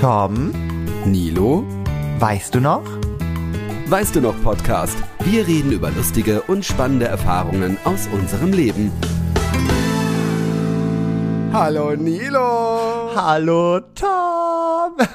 Tom, Nilo, weißt du noch? weißt du noch Podcast? Wir reden über lustige und spannende Erfahrungen aus unserem Leben. Hallo Nilo! Hallo Tom!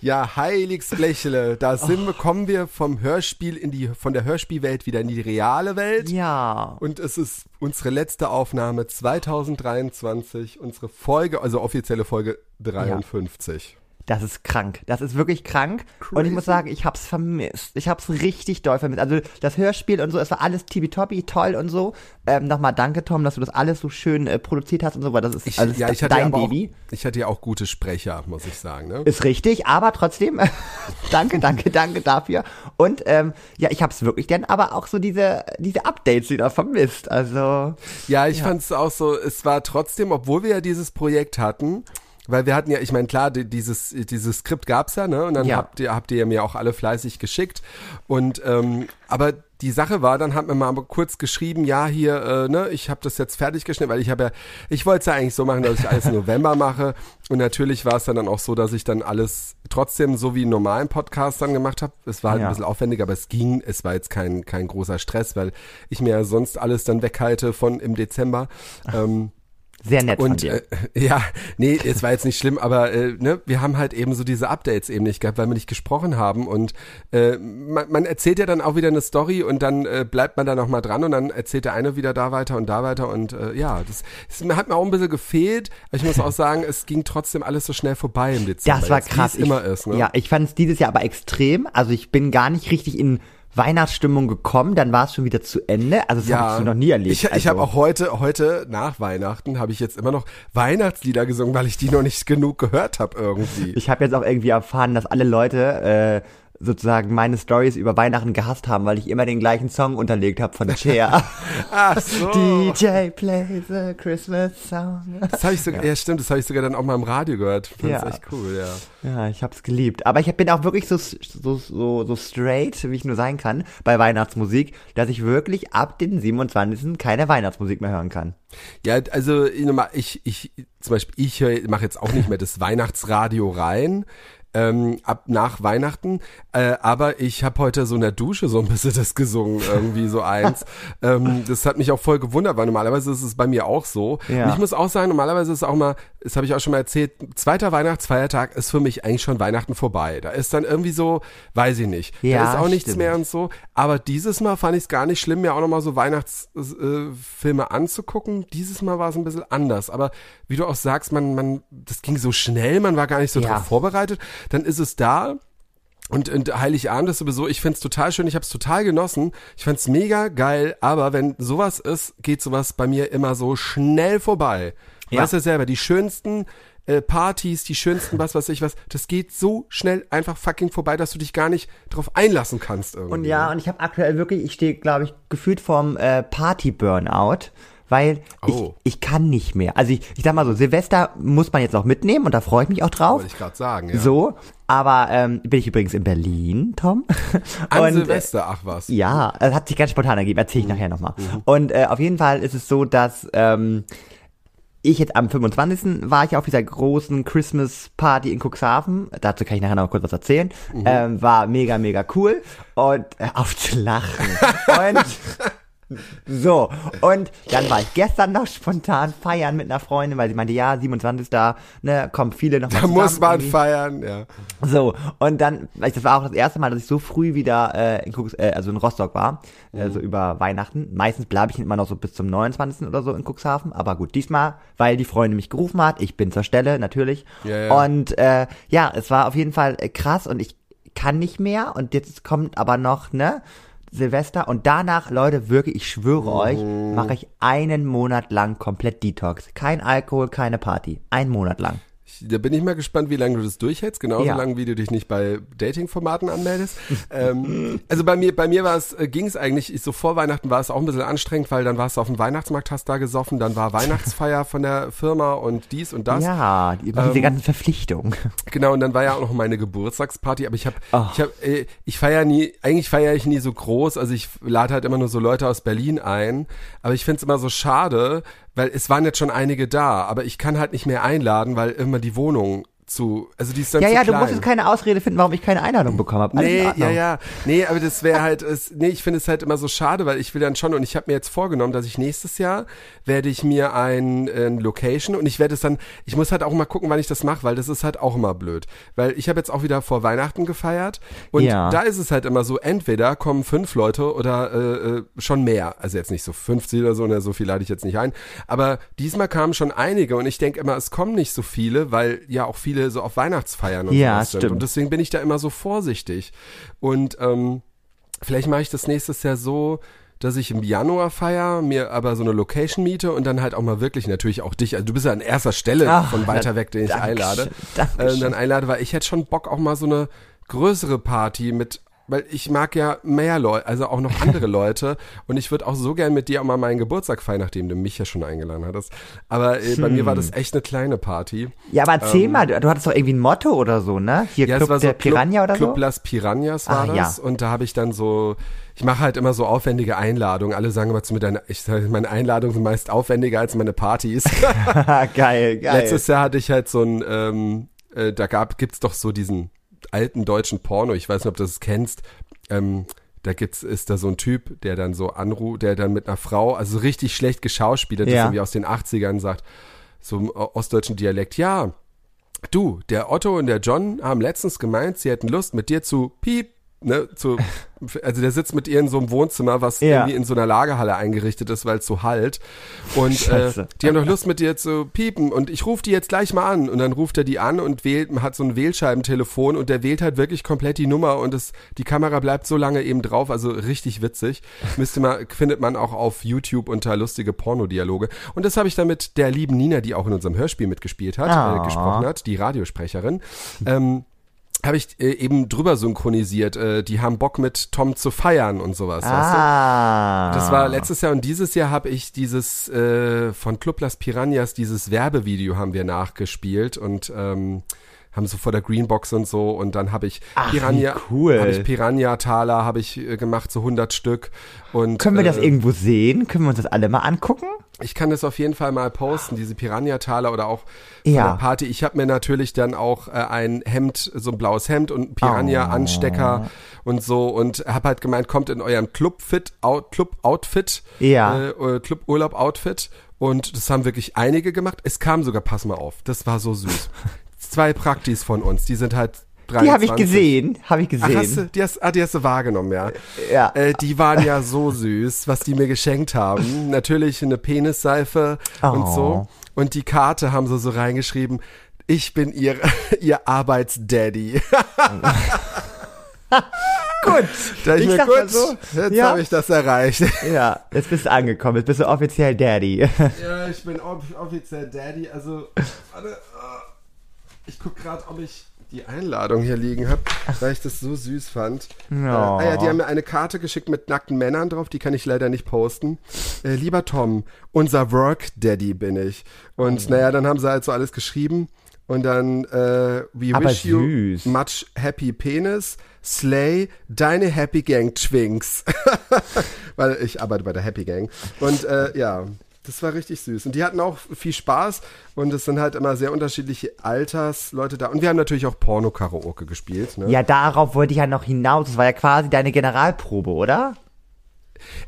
Ja, Heiligsblechle, da sind wir, kommen wir vom Hörspiel in die, von der Hörspielwelt wieder in die reale Welt. Ja. Und es ist unsere letzte Aufnahme 2023, unsere Folge, also offizielle Folge 53. Das ist krank. Das ist wirklich krank. Und ich muss sagen, ich hab's vermisst. Ich hab's richtig doll vermisst. Also das Hörspiel und so, es war alles tippitoppi, toll und so. Ähm, Nochmal danke, Tom, dass du das alles so schön äh, produziert hast und so, weil das ist Ich, alles ja, ich hatte dein Baby. Auch, ich hatte ja auch gute Sprecher, muss ich sagen. Ne? Ist richtig, aber trotzdem, danke, danke, danke dafür. Und ähm, ja, ich hab's wirklich dann aber auch so diese, diese Updates wieder vermisst. Also, Ja, ich fand es auch so, es war trotzdem, obwohl wir ja dieses Projekt hatten, weil wir hatten ja, ich meine, klar, die- dieses, dieses Skript gab's ja, ne? Und dann Ja. habt ihr, habt ihr mir auch alle fleißig geschickt. Und ähm, aber die Sache war, dann hat mir mal kurz geschrieben, ja, hier, äh, ne, ich habe das jetzt fertig geschnitten, weil ich habe ja, ich wollte es ja eigentlich so machen, dass ich alles im November mache. Und natürlich war es dann, dann auch so, dass ich dann alles trotzdem so wie einen normalen Podcast dann gemacht habe. Es war halt Ja. ein bisschen aufwendiger, aber es ging, es war jetzt kein, kein großer Stress, weil ich mir ja sonst alles dann weghalte von im Dezember. Ähm, sehr nett von und dir. äh, ja, nee, es war jetzt nicht schlimm, aber äh, ne, wir haben halt eben so diese Updates eben nicht gehabt, weil wir nicht gesprochen haben und äh, man, man erzählt ja dann auch wieder eine Story und dann äh, bleibt man da noch mal dran und dann erzählt der eine wieder da weiter und da weiter und äh, ja, das, das hat mir auch ein bisschen gefehlt, aber ich muss auch sagen, es ging trotzdem alles so schnell vorbei im Dezember. Das war jetzt, krass. Es immer ich, ist, ne? Ja, ich fand es dieses Jahr aber extrem. Also ich bin gar nicht richtig in Weihnachtsstimmung gekommen, dann war es schon wieder zu Ende. Also das habe ich so noch nie erlebt. Ich, ich also, habe auch heute, heute nach Weihnachten, habe ich jetzt immer noch Weihnachtslieder gesungen, weil ich die noch nicht genug gehört habe irgendwie. Ich habe jetzt auch irgendwie erfahren, dass alle Leute äh, sozusagen meine Stories über Weihnachten gehasst haben, weil ich immer den gleichen Song unterlegt habe von Cher. Ach so. DJ plays a Christmas song. Das habe ich sogar, ja. stimmt, das habe ich sogar dann auch mal im Radio gehört. Fand Ja. ja. echt cool, ja. Ja, ich hab's geliebt. Aber ich bin auch wirklich so, so, so, so straight, wie ich nur sein kann, bei Weihnachtsmusik, dass ich wirklich ab den 27. keine Weihnachtsmusik mehr hören kann. Ja, also ich, ich zum Beispiel, ich mache jetzt auch nicht mehr das Weihnachtsradio rein. Ähm, ab nach Weihnachten, äh, aber ich habe heute so in der Dusche so ein bisschen das gesungen, irgendwie so eins. ähm, das hat mich auch voll gewundert, weil normalerweise ist es bei mir auch so. Ja. Und ich muss auch sagen, normalerweise ist es auch mal, das habe ich auch schon mal erzählt, zweiter Weihnachtsfeiertag ist für mich eigentlich schon Weihnachten vorbei. Da ist dann irgendwie so, weiß ich nicht, Ja, da ist auch nichts stimmt. mehr und so. Aber dieses Mal fand ich es gar nicht schlimm, mir auch nochmal so Weihnachtsfilme äh, anzugucken. Dieses Mal war es ein bisschen anders. Aber wie du auch sagst, man, man, das ging so schnell, man war gar nicht so Ja. drauf vorbereitet. Dann ist es da. Und, und Heiligabend ist sowieso, ich find's total schön, ich hab's total genossen. Ich fand's mega geil, aber wenn sowas ist, geht sowas bei mir immer so schnell vorbei. Ja. Weißt du selber, die schönsten äh, Partys, die schönsten was weiß ich was, das geht so schnell einfach fucking vorbei, dass du dich gar nicht drauf einlassen kannst irgendwie. Und ja, und ich habe aktuell wirklich, ich stehe, glaube ich, gefühlt vorm äh, Party-Burnout, weil Oh. ich, ich kann nicht mehr. Also ich, ich sag mal so, Silvester muss man jetzt auch mitnehmen und da freue ich mich auch drauf. Wollte ich gerade sagen, ja. So, aber ähm, bin ich übrigens in Berlin, Tom. An Und, äh, Silvester, ach was. Ja, es hat sich ganz spontan ergeben, erzähle ich nachher nochmal. Und äh, auf jeden Fall ist es so, dass ähm, ich jetzt am 25. war ich auf dieser großen Christmas Party in Cuxhaven. Dazu kann ich nachher noch kurz was erzählen. Ähm, war mega, mega cool. Und äh, auf zu lachen. und so, und dann war ich gestern noch spontan feiern mit einer Freundin, weil sie meinte, ja, 27. ne, kommen viele noch mal Da muss man irgendwie. feiern, ja. So, und dann, das war auch das erste Mal, dass ich so früh wieder äh, in, Cux, äh, also in Rostock war, äh, so über Weihnachten. Meistens bleibe ich immer noch so bis zum 29. oder so in Cuxhaven, aber gut, diesmal, weil die Freundin mich gerufen hat, ich bin zur Stelle, natürlich. Ja, ja. Und äh, ja, es war auf jeden Fall äh, krass und ich kann nicht mehr und jetzt kommt aber noch, ne, Silvester und danach, Leute, wirklich, ich schwöre euch, mache ich einen Monat lang komplett Detox. Kein Alkohol, keine Party. Ein Monat lang. Ich, da bin ich mal gespannt, wie lange du das durchhältst, genauso Ja. lange, wie du dich nicht bei Dating-Formaten anmeldest. ähm, also bei mir, bei mir war es, äh, ging es eigentlich, ich, so vor Weihnachten war es auch ein bisschen anstrengend, weil dann warst du auf dem Weihnachtsmarkt, hast da gesoffen, dann war Weihnachtsfeier von der Firma und dies und das. Ja, die, diese Ähm, ganzen Verpflichtungen. Genau, und dann war ja auch noch meine Geburtstagsparty, aber ich habe, Ach. ich habe, äh, ich feiere nie, eigentlich feiere ich nie so groß, also ich lade halt immer nur so Leute aus Berlin ein, aber ich find's immer so schade, weil es waren jetzt schon einige da, aber ich kann halt nicht mehr einladen, weil immer die Wohnung zu, also die ist dann Ja, zu ja, klein. du musst jetzt keine Ausrede finden, warum ich keine Einladung bekommen habe. Nee, ja, ja. Nee, aber das wäre halt, es, nee, ich finde es halt immer so schade, weil ich will dann schon, und ich habe mir jetzt vorgenommen, dass ich nächstes Jahr werde ich mir ein, äh, Location und ich werde es dann, ich muss halt auch mal gucken, wann ich das mache, weil das ist halt auch immer blöd. Weil ich habe jetzt auch wieder vor Weihnachten gefeiert und Ja. da ist es halt immer so, entweder kommen fünf Leute oder äh, äh, schon mehr. Also jetzt nicht so 50 oder so, ne, so viel lade ich jetzt nicht ein. Aber diesmal kamen schon einige und ich denke immer, es kommen nicht so viele, weil ja auch viele so auf Weihnachtsfeiern und Ja, sowas sind. Und deswegen bin ich da immer so vorsichtig. Und ähm, vielleicht mache ich das nächstes Jahr so, dass ich im Januar feier, mir aber so eine Location miete und dann halt auch mal wirklich natürlich auch dich, also du bist ja an erster Stelle Ach, von weiter weg, den ich Dankeschön, einlade, Dankeschön. äh, dann einlade, weil ich hätte schon Bock auch mal so eine größere Party mit weil ich mag ja mehr Leute, also auch noch andere Leute und ich würde auch so gern mit dir auch mal meinen Geburtstag feiern, nachdem du mich ja schon eingeladen hattest. Aber äh, bei mir war Hm. das echt eine kleine Party. Ja, aber erzähl mal, du, du hattest doch irgendwie ein Motto oder so, ne? Hier Ähm, Ja, Club es war so der Piranha oder Club so? Las Piranhas war Ah, das ja. und da habe ich dann so ich mache halt immer so aufwendige Einladungen. Alle sagen immer zu mir, deine, ich sage, meine Einladungen sind meist aufwendiger als meine Partys. geil, geil. Letztes Jahr hatte ich halt so ein, ähm, äh, da gab, gibt's doch so diesen alten deutschen Porno, ich weiß nicht, ob du das kennst, ähm, da gibt's, ist da so ein Typ, der dann so anruft, der dann mit einer Frau, also richtig schlecht geschauspielert, Ja. ist irgendwie aus den 80ern sagt, so im ostdeutschen Dialekt, ja, du, der Otto und der John haben letztens gemeint, sie hätten Lust mit dir zu piep, ne, zu, also der sitzt mit ihr in so einem Wohnzimmer, was Ja. irgendwie in so einer Lagerhalle eingerichtet ist, weil es so halt. Und äh, die haben doch Lust mit dir zu piepen und ich rufe die jetzt gleich mal an und dann ruft er die an und wählt, hat so ein Wählscheibentelefon und der wählt halt wirklich komplett die Nummer und es, die Kamera bleibt so lange eben drauf, also richtig witzig. Müsste man, findet man auch auf YouTube unter lustige Pornodialoge. Und das habe ich dann mit der lieben Nina, die auch in unserem Hörspiel mitgespielt hat, Ah. äh, gesprochen hat, die Radiosprecherin. Ähm, habe ich äh, eben drüber synchronisiert. Äh, die haben Bock mit Tom zu feiern und sowas. Weißt du? Ah. Das war letztes Jahr und dieses Jahr habe ich dieses äh, von Club Las Piranhas, dieses Werbevideo haben wir nachgespielt und ähm, haben so vor der Greenbox und so und dann habe ich Ach, Piranha, cool. habe ich Piranha-Taler habe ich äh, gemacht, so 100 Stück und Können wir das äh, irgendwo sehen? Können wir uns das alle mal angucken? ich kann das auf jeden Fall mal posten, diese Piranha-Taler oder auch Ja. der Party. Ich habe mir natürlich dann auch äh, ein Hemd, so ein blaues Hemd und einen Piranha-Anstecker und so und habe halt gemeint, kommt in eurem Club-Fit, Out, Club-Outfit, Ja. äh, Club-Urlaub-Outfit und das haben wirklich einige gemacht. Es kam sogar, pass mal auf, das war so süß. Zwei Praktis von uns, die sind halt Die habe ich 23. gesehen. Habe ich Ach, hast du, gesehen. die hast, ah, die hast du wahrgenommen, ja. Ja. Äh, die waren ja so süß, was die mir geschenkt haben. Natürlich eine Penisseife und Oh. so. Und die Karte haben sie so reingeschrieben, ich bin ihr, ihr Arbeitsdaddy. Gut. Da ich, Ich mir, gut, so, jetzt ja. habe ich das erreicht. Ja, jetzt bist du angekommen. Jetzt bist du offiziell Daddy. ja, ich bin off offiziell Daddy. Also, warte, ah. Ich guck gerade, ob ich die Einladung hier liegen habe, weil ich das so süß fand. Ja. Äh, ah ja, die haben mir eine Karte geschickt mit nackten Männern drauf, die kann ich leider nicht posten. Äh, lieber Tom, unser Work Daddy bin ich. Und naja, dann haben sie halt so alles geschrieben. Und dann, äh, we Aber wish you süß. much happy penis, slay, deine Happy Gang Twinks. Weil ich arbeite bei der Happy Gang. Und äh, ja, das war richtig süß. Und die hatten auch viel Spaß. Und es sind halt immer sehr unterschiedliche Altersleute da. Und wir haben natürlich auch Porno-Karaoke gespielt. Ne? Ja, darauf wollte ich ja noch hinaus. Das war ja quasi deine Generalprobe, oder?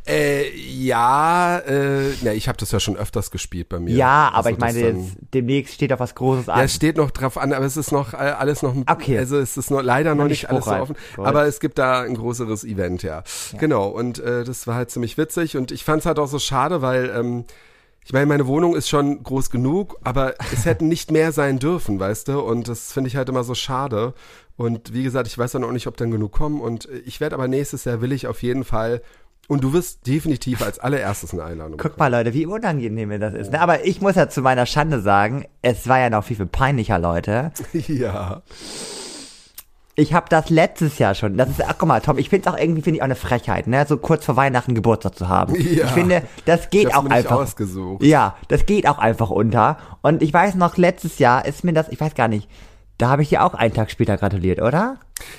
Äh, ja, äh, ne, ich habe das ja schon öfters gespielt bei mir. Ja, aber Also ich meine, jetzt demnächst steht auf was Großes Ja, an. es steht noch drauf an, aber es ist noch äh, alles noch, Okay. also es ist noch leider noch nicht alles so offen, Gut. aber es gibt da ein größeres Event, ja. Genau, und äh, das war halt ziemlich witzig und ich fand es halt auch so schade, weil ähm, ich meine, meine Wohnung ist schon groß genug, aber es hätten nicht mehr sein dürfen, weißt du, und das finde ich halt immer so schade. Und wie gesagt, ich weiß dann auch nicht, ob dann genug kommen und äh, ich werde aber nächstes Jahr will ich auf jeden Fall und du wirst definitiv als allererstes eine Einladung Guck mal, Leute, wie unangenehm mir das ist. Ne? Aber ich muss ja zu meiner Schande sagen, es war ja noch viel, viel peinlicher, Leute. bekommen. Ja. Ich habe das letztes Jahr schon. Das ist, ach guck mal, Tom, ich finde es auch irgendwie, finde ich auch eine Frechheit, ne? So kurz vor Weihnachten Geburtstag zu haben. Ja. Ich finde, das geht auch einfach. ausgesucht. Ja, das geht auch einfach unter. Und ich weiß noch, letztes Jahr ist mir das, ich weiß gar nicht, da habe ich dir auch einen Tag später gratuliert, oder?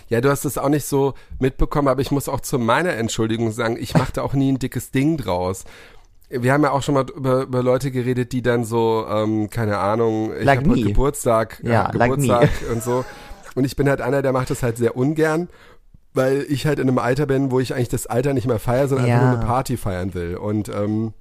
Ja, du hast es auch nicht so mitbekommen, aber ich muss auch zu meiner Entschuldigung sagen, ich machte auch nie ein dickes Ding draus. wir haben ja auch schon mal über, über Leute geredet, die dann so, ähm, keine Ahnung, ich Like hab heute me. Geburtstag, Ja, like me. Geburtstag und so. Und ich bin halt einer, der macht das halt sehr ungern, weil ich halt in einem Alter bin, wo ich eigentlich das Alter nicht mehr feiere, sondern einfach Ja. nur eine Party feiern will. Und ähm,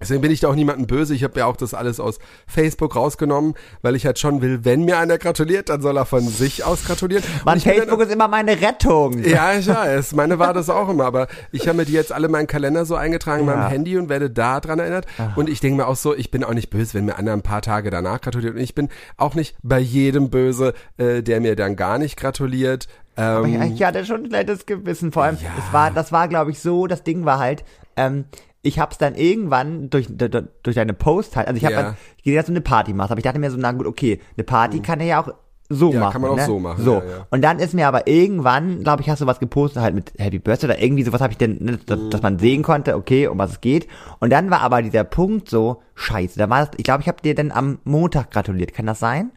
Deswegen bin ich da auch niemandem böse. Ich habe ja auch das alles aus Facebook rausgenommen, weil ich halt schon will, wenn mir einer gratuliert, dann soll er von sich aus gratulieren. Mann, bin dann- Facebook ist immer meine Rettung. ja, ich weiß. Meine war das auch immer. Aber ich habe mir die jetzt alle in meinen Kalender so eingetragen in Ja. meinem Handy und werde da dran erinnert. Und ich denke mir auch so, ich bin auch nicht böse, wenn mir einer ein paar Tage danach gratuliert. Und ich bin auch nicht bei jedem böse, äh, der mir dann gar nicht gratuliert. Aber Ähm, ich, ich hatte schon ein schlechtes Gewissen. Vor allem, es war, das war, glaube ich, so, das Ding war halt, ähm, ich hab's dann irgendwann durch, durch, deine Post halt, also ich habe Ja. gehe, dass du eine Party machst, aber ich dachte mir so, na gut, okay, eine Party kann er ja auch so Ja, machen. kann man auch ne? so machen, So. ja, ja. Und dann ist mir aber irgendwann, glaube ich, hast du was gepostet halt mit Happy Birthday oder irgendwie sowas habe ich denn, ne, dass, Mhm. dass man sehen konnte, okay, um was es geht. Und dann war aber dieser Punkt so, scheiße, da war das, ich glaube, ich habe dir dann am Montag gratuliert, kann das sein?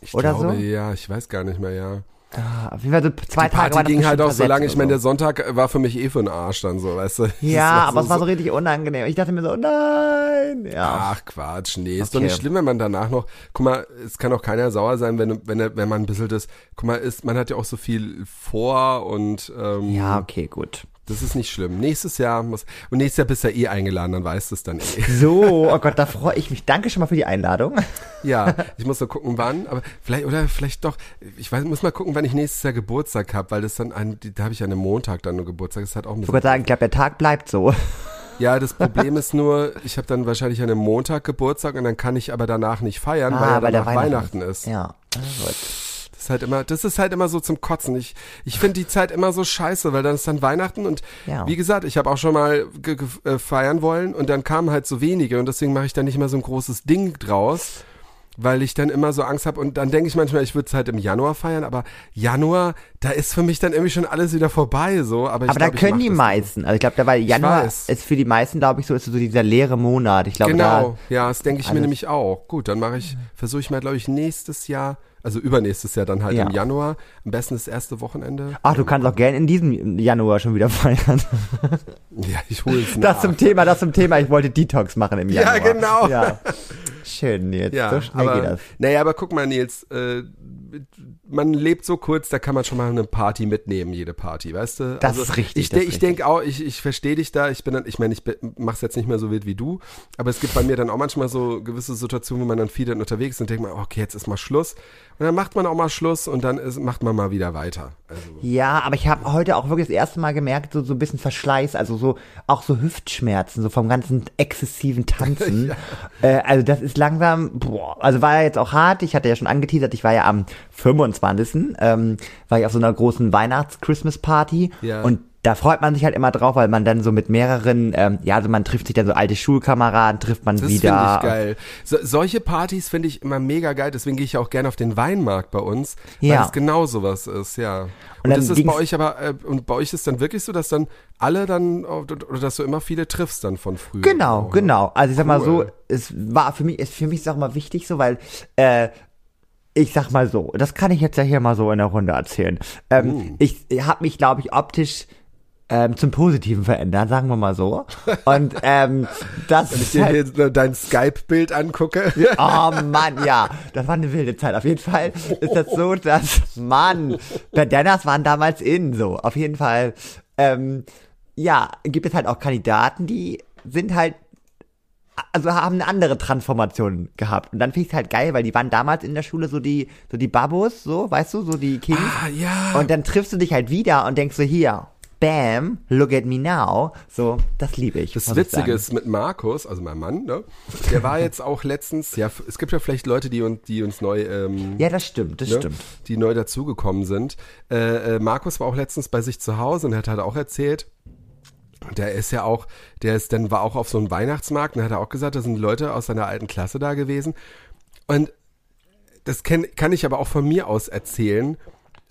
ich oder glaube, so? Ja, ich weiß gar nicht mehr, ja. Ah, jeden Fall so zwei Die Tage war Party das ging halt auch so lange. Ich meine, der Sonntag war für mich eh für den Arsch dann so, weißt du. Das Ja, war aber es war so so richtig unangenehm. Ich dachte mir so, nein. Ja. Ach Quatsch, nee, ist doch Okay. nicht schlimm, wenn man danach noch, guck mal, es kann auch keiner sauer sein, wenn, wenn, wenn man ein bisschen das, guck mal, ist, man hat ja auch so viel vor und ähm, Ja, okay, gut. das ist nicht schlimm. Nächstes Jahr muss, und nächstes Jahr bist du ja eh eingeladen, dann weißt du es dann eh. So, oh Gott, da freue ich mich. Danke schon mal für die Einladung. Ja, ich muss nur gucken, wann, aber vielleicht, oder vielleicht doch, ich weiß, muss mal gucken, wann ich nächstes Jahr Geburtstag habe, weil das dann ein, da habe ich ja einen Montag dann nur Geburtstag, das halt auch ein Ich wollte sagen, ich glaube, der Tag bleibt so. Ja, das Problem ist nur, ich habe dann wahrscheinlich an einem Montag Geburtstag und dann kann ich aber danach nicht feiern, weil ja Ah, weil der danach Weihnachten ist. Ja. Ah, gut. Das ist halt immer, das ist halt immer so zum Kotzen. Ich, ich finde die Zeit immer so scheiße, weil dann ist dann Weihnachten und Ja. wie gesagt, ich habe auch schon mal äh, feiern wollen und dann kamen halt so wenige und deswegen mache ich da nicht mehr so ein großes Ding draus. Weil ich dann immer so Angst habe und dann denke ich manchmal, ich würde es halt im Januar feiern, aber Januar, da ist für mich dann irgendwie schon alles wieder vorbei, so. Aber, ich Aber da glaub, ich können die das meisten, also ich glaube, da war Januar ist für die meisten, glaube ich, so ist so dieser leere Monat. Ich glaube, Genau, ja, das denke ich mir alles- nämlich auch. Gut, dann mache ich, versuche ich mal, glaube ich, nächstes Jahr, also übernächstes Jahr dann halt Ja. im Januar, am besten das erste Wochenende. da, ach, du kannst auch gerne in diesem Januar schon wieder feiern. Ja, ich hole es Das nach. zum Thema, das zum Thema, ich wollte Detox machen im Ja, Januar. genau. Ja. Schön, Nils. ja, so schnell aber, geht das. Naja, aber guck mal, Nils, äh, man lebt so kurz, da kann man schon mal eine Party mitnehmen, jede Party, weißt du? Das ist richtig, Ich, de ich denke auch, ich, ich verstehe dich da, ich bin dann, ich meine, ich mach's jetzt nicht mehr so wild wie du, aber es gibt bei mir dann auch manchmal so gewisse Situationen, wo man dann viel dann unterwegs ist und denkt man, okay, jetzt ist mal Schluss. Und dann macht man auch mal Schluss und dann ist, macht man mal wieder weiter. Also, Ja, aber ich habe heute auch wirklich das erste Mal gemerkt, so, so ein bisschen Verschleiß, also so auch so Hüftschmerzen, so vom ganzen exzessiven Tanzen. äh, also das ist langsam, boah, also war ja jetzt auch hart. Ich hatte ja schon angeteasert, ich war ja am 25. Ähm, war ich auf so einer großen Weihnachts-Christmas-Party Ja. und da freut man sich halt immer drauf, weil man dann so mit mehreren, ähm, ja, also man trifft sich dann so alte Schulkameraden, trifft man Das finde wieder. ich geil. So, solche Partys finde ich immer mega geil, deswegen gehe ich auch gerne auf den Weinmarkt bei uns, weil Ja. es genau sowas ist, ja. Und, Und das ist bei euch aber, äh, und bei euch ist dann wirklich so, dass dann alle dann, oder dass du immer viele triffst dann von früher. Genau, auch, ne? genau. Also ich sag mal so, Cool. es war für mich, ist für mich ist auch mal wichtig so, weil äh, ich sag mal so, das kann ich jetzt ja hier mal so in der Runde erzählen. Ähm, Uh. Ich habe mich, glaube ich, optisch ähm, zum Positiven verändert, sagen wir mal so. Und ähm, das Wenn ich dir halt, hier dein Skype-Bild angucke. Oh Mann, ja, das war eine wilde Zeit. Auf jeden Fall ist das so, dass, Mann, Bandanas waren damals in, so. Auf jeden Fall, ähm, ja, gibt es halt auch Kandidaten, die sind halt, also haben eine andere Transformation gehabt. Und dann finde ich es halt geil, weil die waren damals in der Schule so die, so die Babos, so, weißt du, so die Kings. Ah, ja. Und dann triffst du dich halt wieder und denkst so, hier, bam, look at me now. So, das liebe ich. Das ich Witzige ist mit Markus, also mein Mann, ne? Der war jetzt auch letztens, ja, es gibt ja vielleicht Leute, die uns, die uns neu, ähm, Ja, das stimmt, das ne, stimmt. die neu dazugekommen sind. Äh, äh, Markus war auch letztens bei sich zu Hause und hat halt auch erzählt, der ist ja auch, der ist dann war auch auf so einem Weihnachtsmarkt und hat er auch gesagt, da sind Leute aus seiner alten Klasse da gewesen. Und das kenn, kann ich aber auch von mir aus erzählen.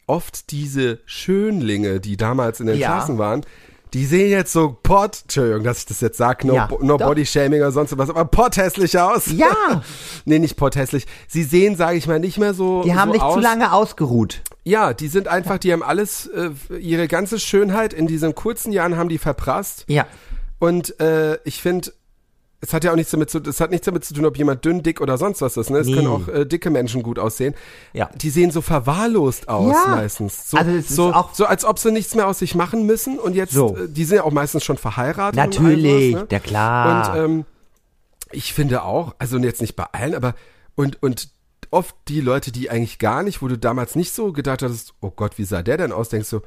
Oft diese Schönlinge, die damals in den Ja. Klassen waren, die sehen jetzt so pot, Entschuldigung, dass ich das jetzt sage, no, Ja, no. Body Shaming oder sonst was, aber pot hässlich aus. Ja. nee, nicht pot hässlich. Sie sehen, sage ich mal, nicht mehr so Die haben so sich aus. zu lange ausgeruht. Ja, die sind einfach, die haben alles, äh, ihre ganze Schönheit in diesen kurzen Jahren haben die verprasst. Ja. Und äh, ich finde, es hat ja auch nichts damit zu, es hat nichts damit zu tun, ob jemand dünn, dick oder sonst was ist. Ne? Es Nee. können auch äh, dicke Menschen gut aussehen. Ja. Die sehen so verwahrlost aus Ja. meistens. So, Also es ist so, auch- so als ob sie nichts mehr aus sich machen müssen und jetzt, So. äh, die sind ja auch meistens schon verheiratet. Natürlich, sowas, ne? ja klar. Und ähm, ich finde auch, also jetzt nicht bei allen, aber und und oft die Leute, die eigentlich gar nicht, wo du damals nicht so gedacht hattest, oh Gott, wie sah der denn aus? Denkst du,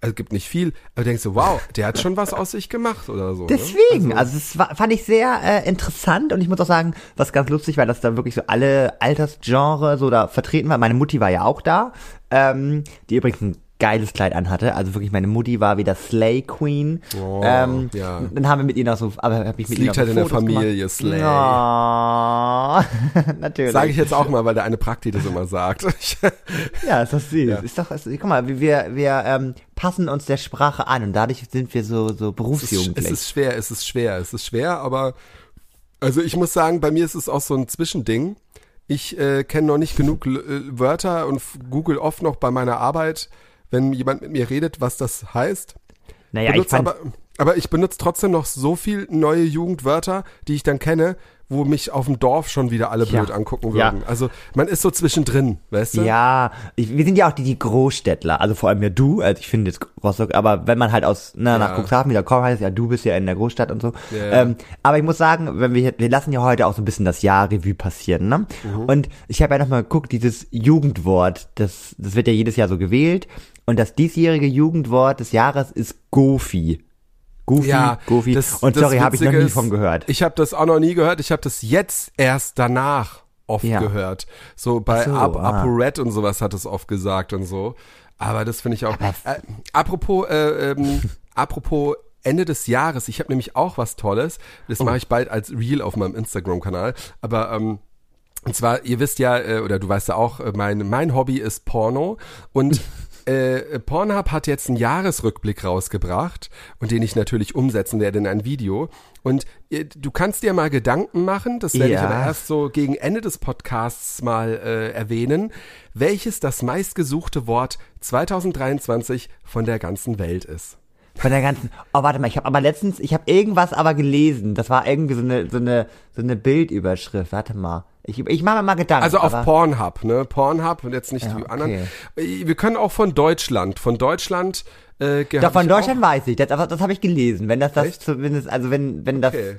also gibt nicht viel, aber denkst du, wow, der hat schon was aus sich gemacht oder so. Deswegen, Ne? also, das war, fand ich sehr äh, interessant und ich muss auch sagen, was ganz lustig war, dass da wirklich so alle Altersgenre so da vertreten war. Meine Mutti war ja auch da, ähm, die übrigens ein geiles Kleid anhatte. Also wirklich, meine Mutti war wieder Slay Queen. Oh, ähm, ja. Dann haben wir mit ihr noch so, aber hab ich mit ihr liegt noch halt in der Familie, gemacht. Slay. Ja, natürlich. Sage ich jetzt auch mal, weil der eine Prakti das immer sagt. Ja, ist das süß. Ja. Ist doch, ist, guck mal, wir, wir ähm, passen uns der Sprache an und dadurch sind wir so, so es, ist, berufsjugendlich. es ist schwer, es ist schwer, es ist schwer, aber also ich muss sagen, bei mir ist es auch so ein Zwischending. Ich äh, kenne noch nicht genug äh, Wörter und google oft noch bei meiner Arbeit, wenn jemand mit mir redet, was das heißt. naja, ich benutze fand, aber, aber ich benutze trotzdem noch so viel neue Jugendwörter, die ich dann kenne, wo mich auf dem Dorf schon wieder alle Ja. blöd angucken Ja. würden. Also man ist so zwischendrin, weißt du? Ja, ich, wir sind ja auch die, die Großstädtler, also vor allem ja du, also ich finde jetzt Rostock, aber wenn man halt aus, na, nach Ja. Cuxhaven wieder kommt, heißt es ja, du bist ja in der Großstadt und so. Ja, ja. Ähm, aber ich muss sagen, wenn wir, wir lassen ja heute auch so ein bisschen das Jahr Revue passieren, ne? Mhm. Und ich habe ja nochmal geguckt, dieses Jugendwort, das, das wird ja jedes Jahr so gewählt und das diesjährige Jugendwort des Jahres ist Goofy. Goofy, Ja, Goofy. das- und das sorry, habe ich noch nie ist, von gehört. Ich habe das auch noch nie gehört. Ich habe das jetzt erst danach oft Ja. gehört. So bei so, Ap ah. ApoRed und sowas hat es oft gesagt und so. Aber das finde ich auch. Äh, apropos, äh, ähm, apropos Ende des Jahres. Ich habe nämlich auch was Tolles. Das mache ich bald als Reel auf meinem Instagram-Kanal. Aber ähm, und zwar, ihr wisst ja, äh, oder du weißt ja auch, äh, mein, mein Hobby ist Porno. Und äh, Pornhub hat jetzt einen Jahresrückblick rausgebracht und den ich natürlich umsetzen werde in ein Video. Und äh, du kannst dir mal Gedanken machen, das werde ich Ja. aber erst so gegen Ende des Podcasts mal äh, erwähnen, welches das meistgesuchte Wort 2023 von der ganzen Welt ist. Von der ganzen. Oh, warte mal, ich habe aber letztens, ich habe irgendwas aber gelesen. Das war irgendwie so eine so eine so eine Bildüberschrift. Warte mal. Ich ich mache mir mal Gedanken. Also auf Pornhub, ne? Pornhub und jetzt nicht Ja, die okay. anderen. Wir können auch von Deutschland, von Deutschland äh, Doch von Deutschland weiß ich. Das, das habe ich gelesen. Wenn das das Echt? zumindest, also wenn wenn das. Okay.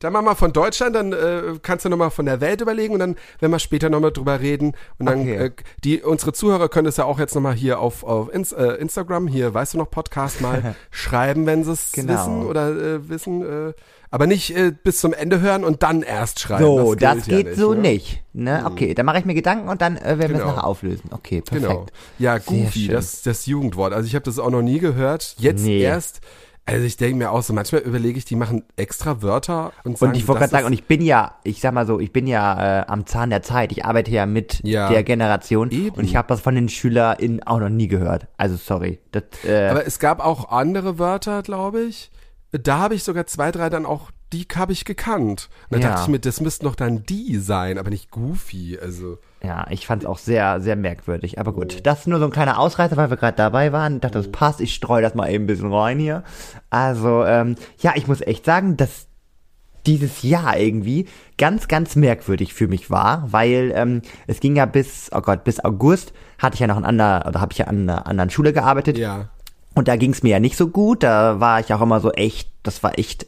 Dann machen wir von Deutschland, dann äh, kannst du nochmal von der Welt überlegen und dann werden wir später nochmal drüber reden. Und dann, Okay. äh, die, unsere Zuhörer können es ja auch jetzt nochmal hier auf, auf Ins, äh, Instagram, hier, weißt du noch, Podcast mal schreiben, wenn sie es Genau. wissen oder äh, wissen, äh, aber nicht äh, bis zum Ende hören und dann erst schreiben. So, das, ja geht nicht, so ne? nicht. Ne? Okay, dann mache ich mir Gedanken und dann äh, werden wir es Genau. nachher auflösen. Okay, perfekt. Genau. Ja, Goofy, das das Jugendwort. Also ich habe das auch noch nie gehört. Jetzt Nee. erst. Also ich denke mir auch so, manchmal überlege ich, die machen extra Wörter und sagen, Und ich wollte gerade sagen, und ich bin ja, ich sag mal so, ich bin ja äh, am Zahn der Zeit. Ich arbeite ja mit Ja. der Generation Eben. und ich habe das von den SchülerInnen auch noch nie gehört. Also sorry. Das, äh, Aber es gab auch andere Wörter, glaube ich. Da habe ich sogar zwei, drei dann auch, die habe ich gekannt. Und da Ja. dachte ich mir, das müssten doch dann die sein, aber nicht Goofy. Also Ja, ich fand's auch sehr, sehr merkwürdig. Aber gut, das ist nur so ein kleiner Ausreißer, weil wir gerade dabei waren. Ich dachte, das passt. Ich streue das mal eben ein bisschen rein hier. Also, ähm, ja, ich muss echt sagen, dass dieses Jahr irgendwie ganz, ganz merkwürdig für mich war, weil ähm, es ging ja bis, oh Gott, bis August hatte ich ja noch an einer, oder habe ich ja an einer anderen Schule gearbeitet. ja. Und da ging's mir ja nicht so gut. Da war ich auch immer so echt, das war echt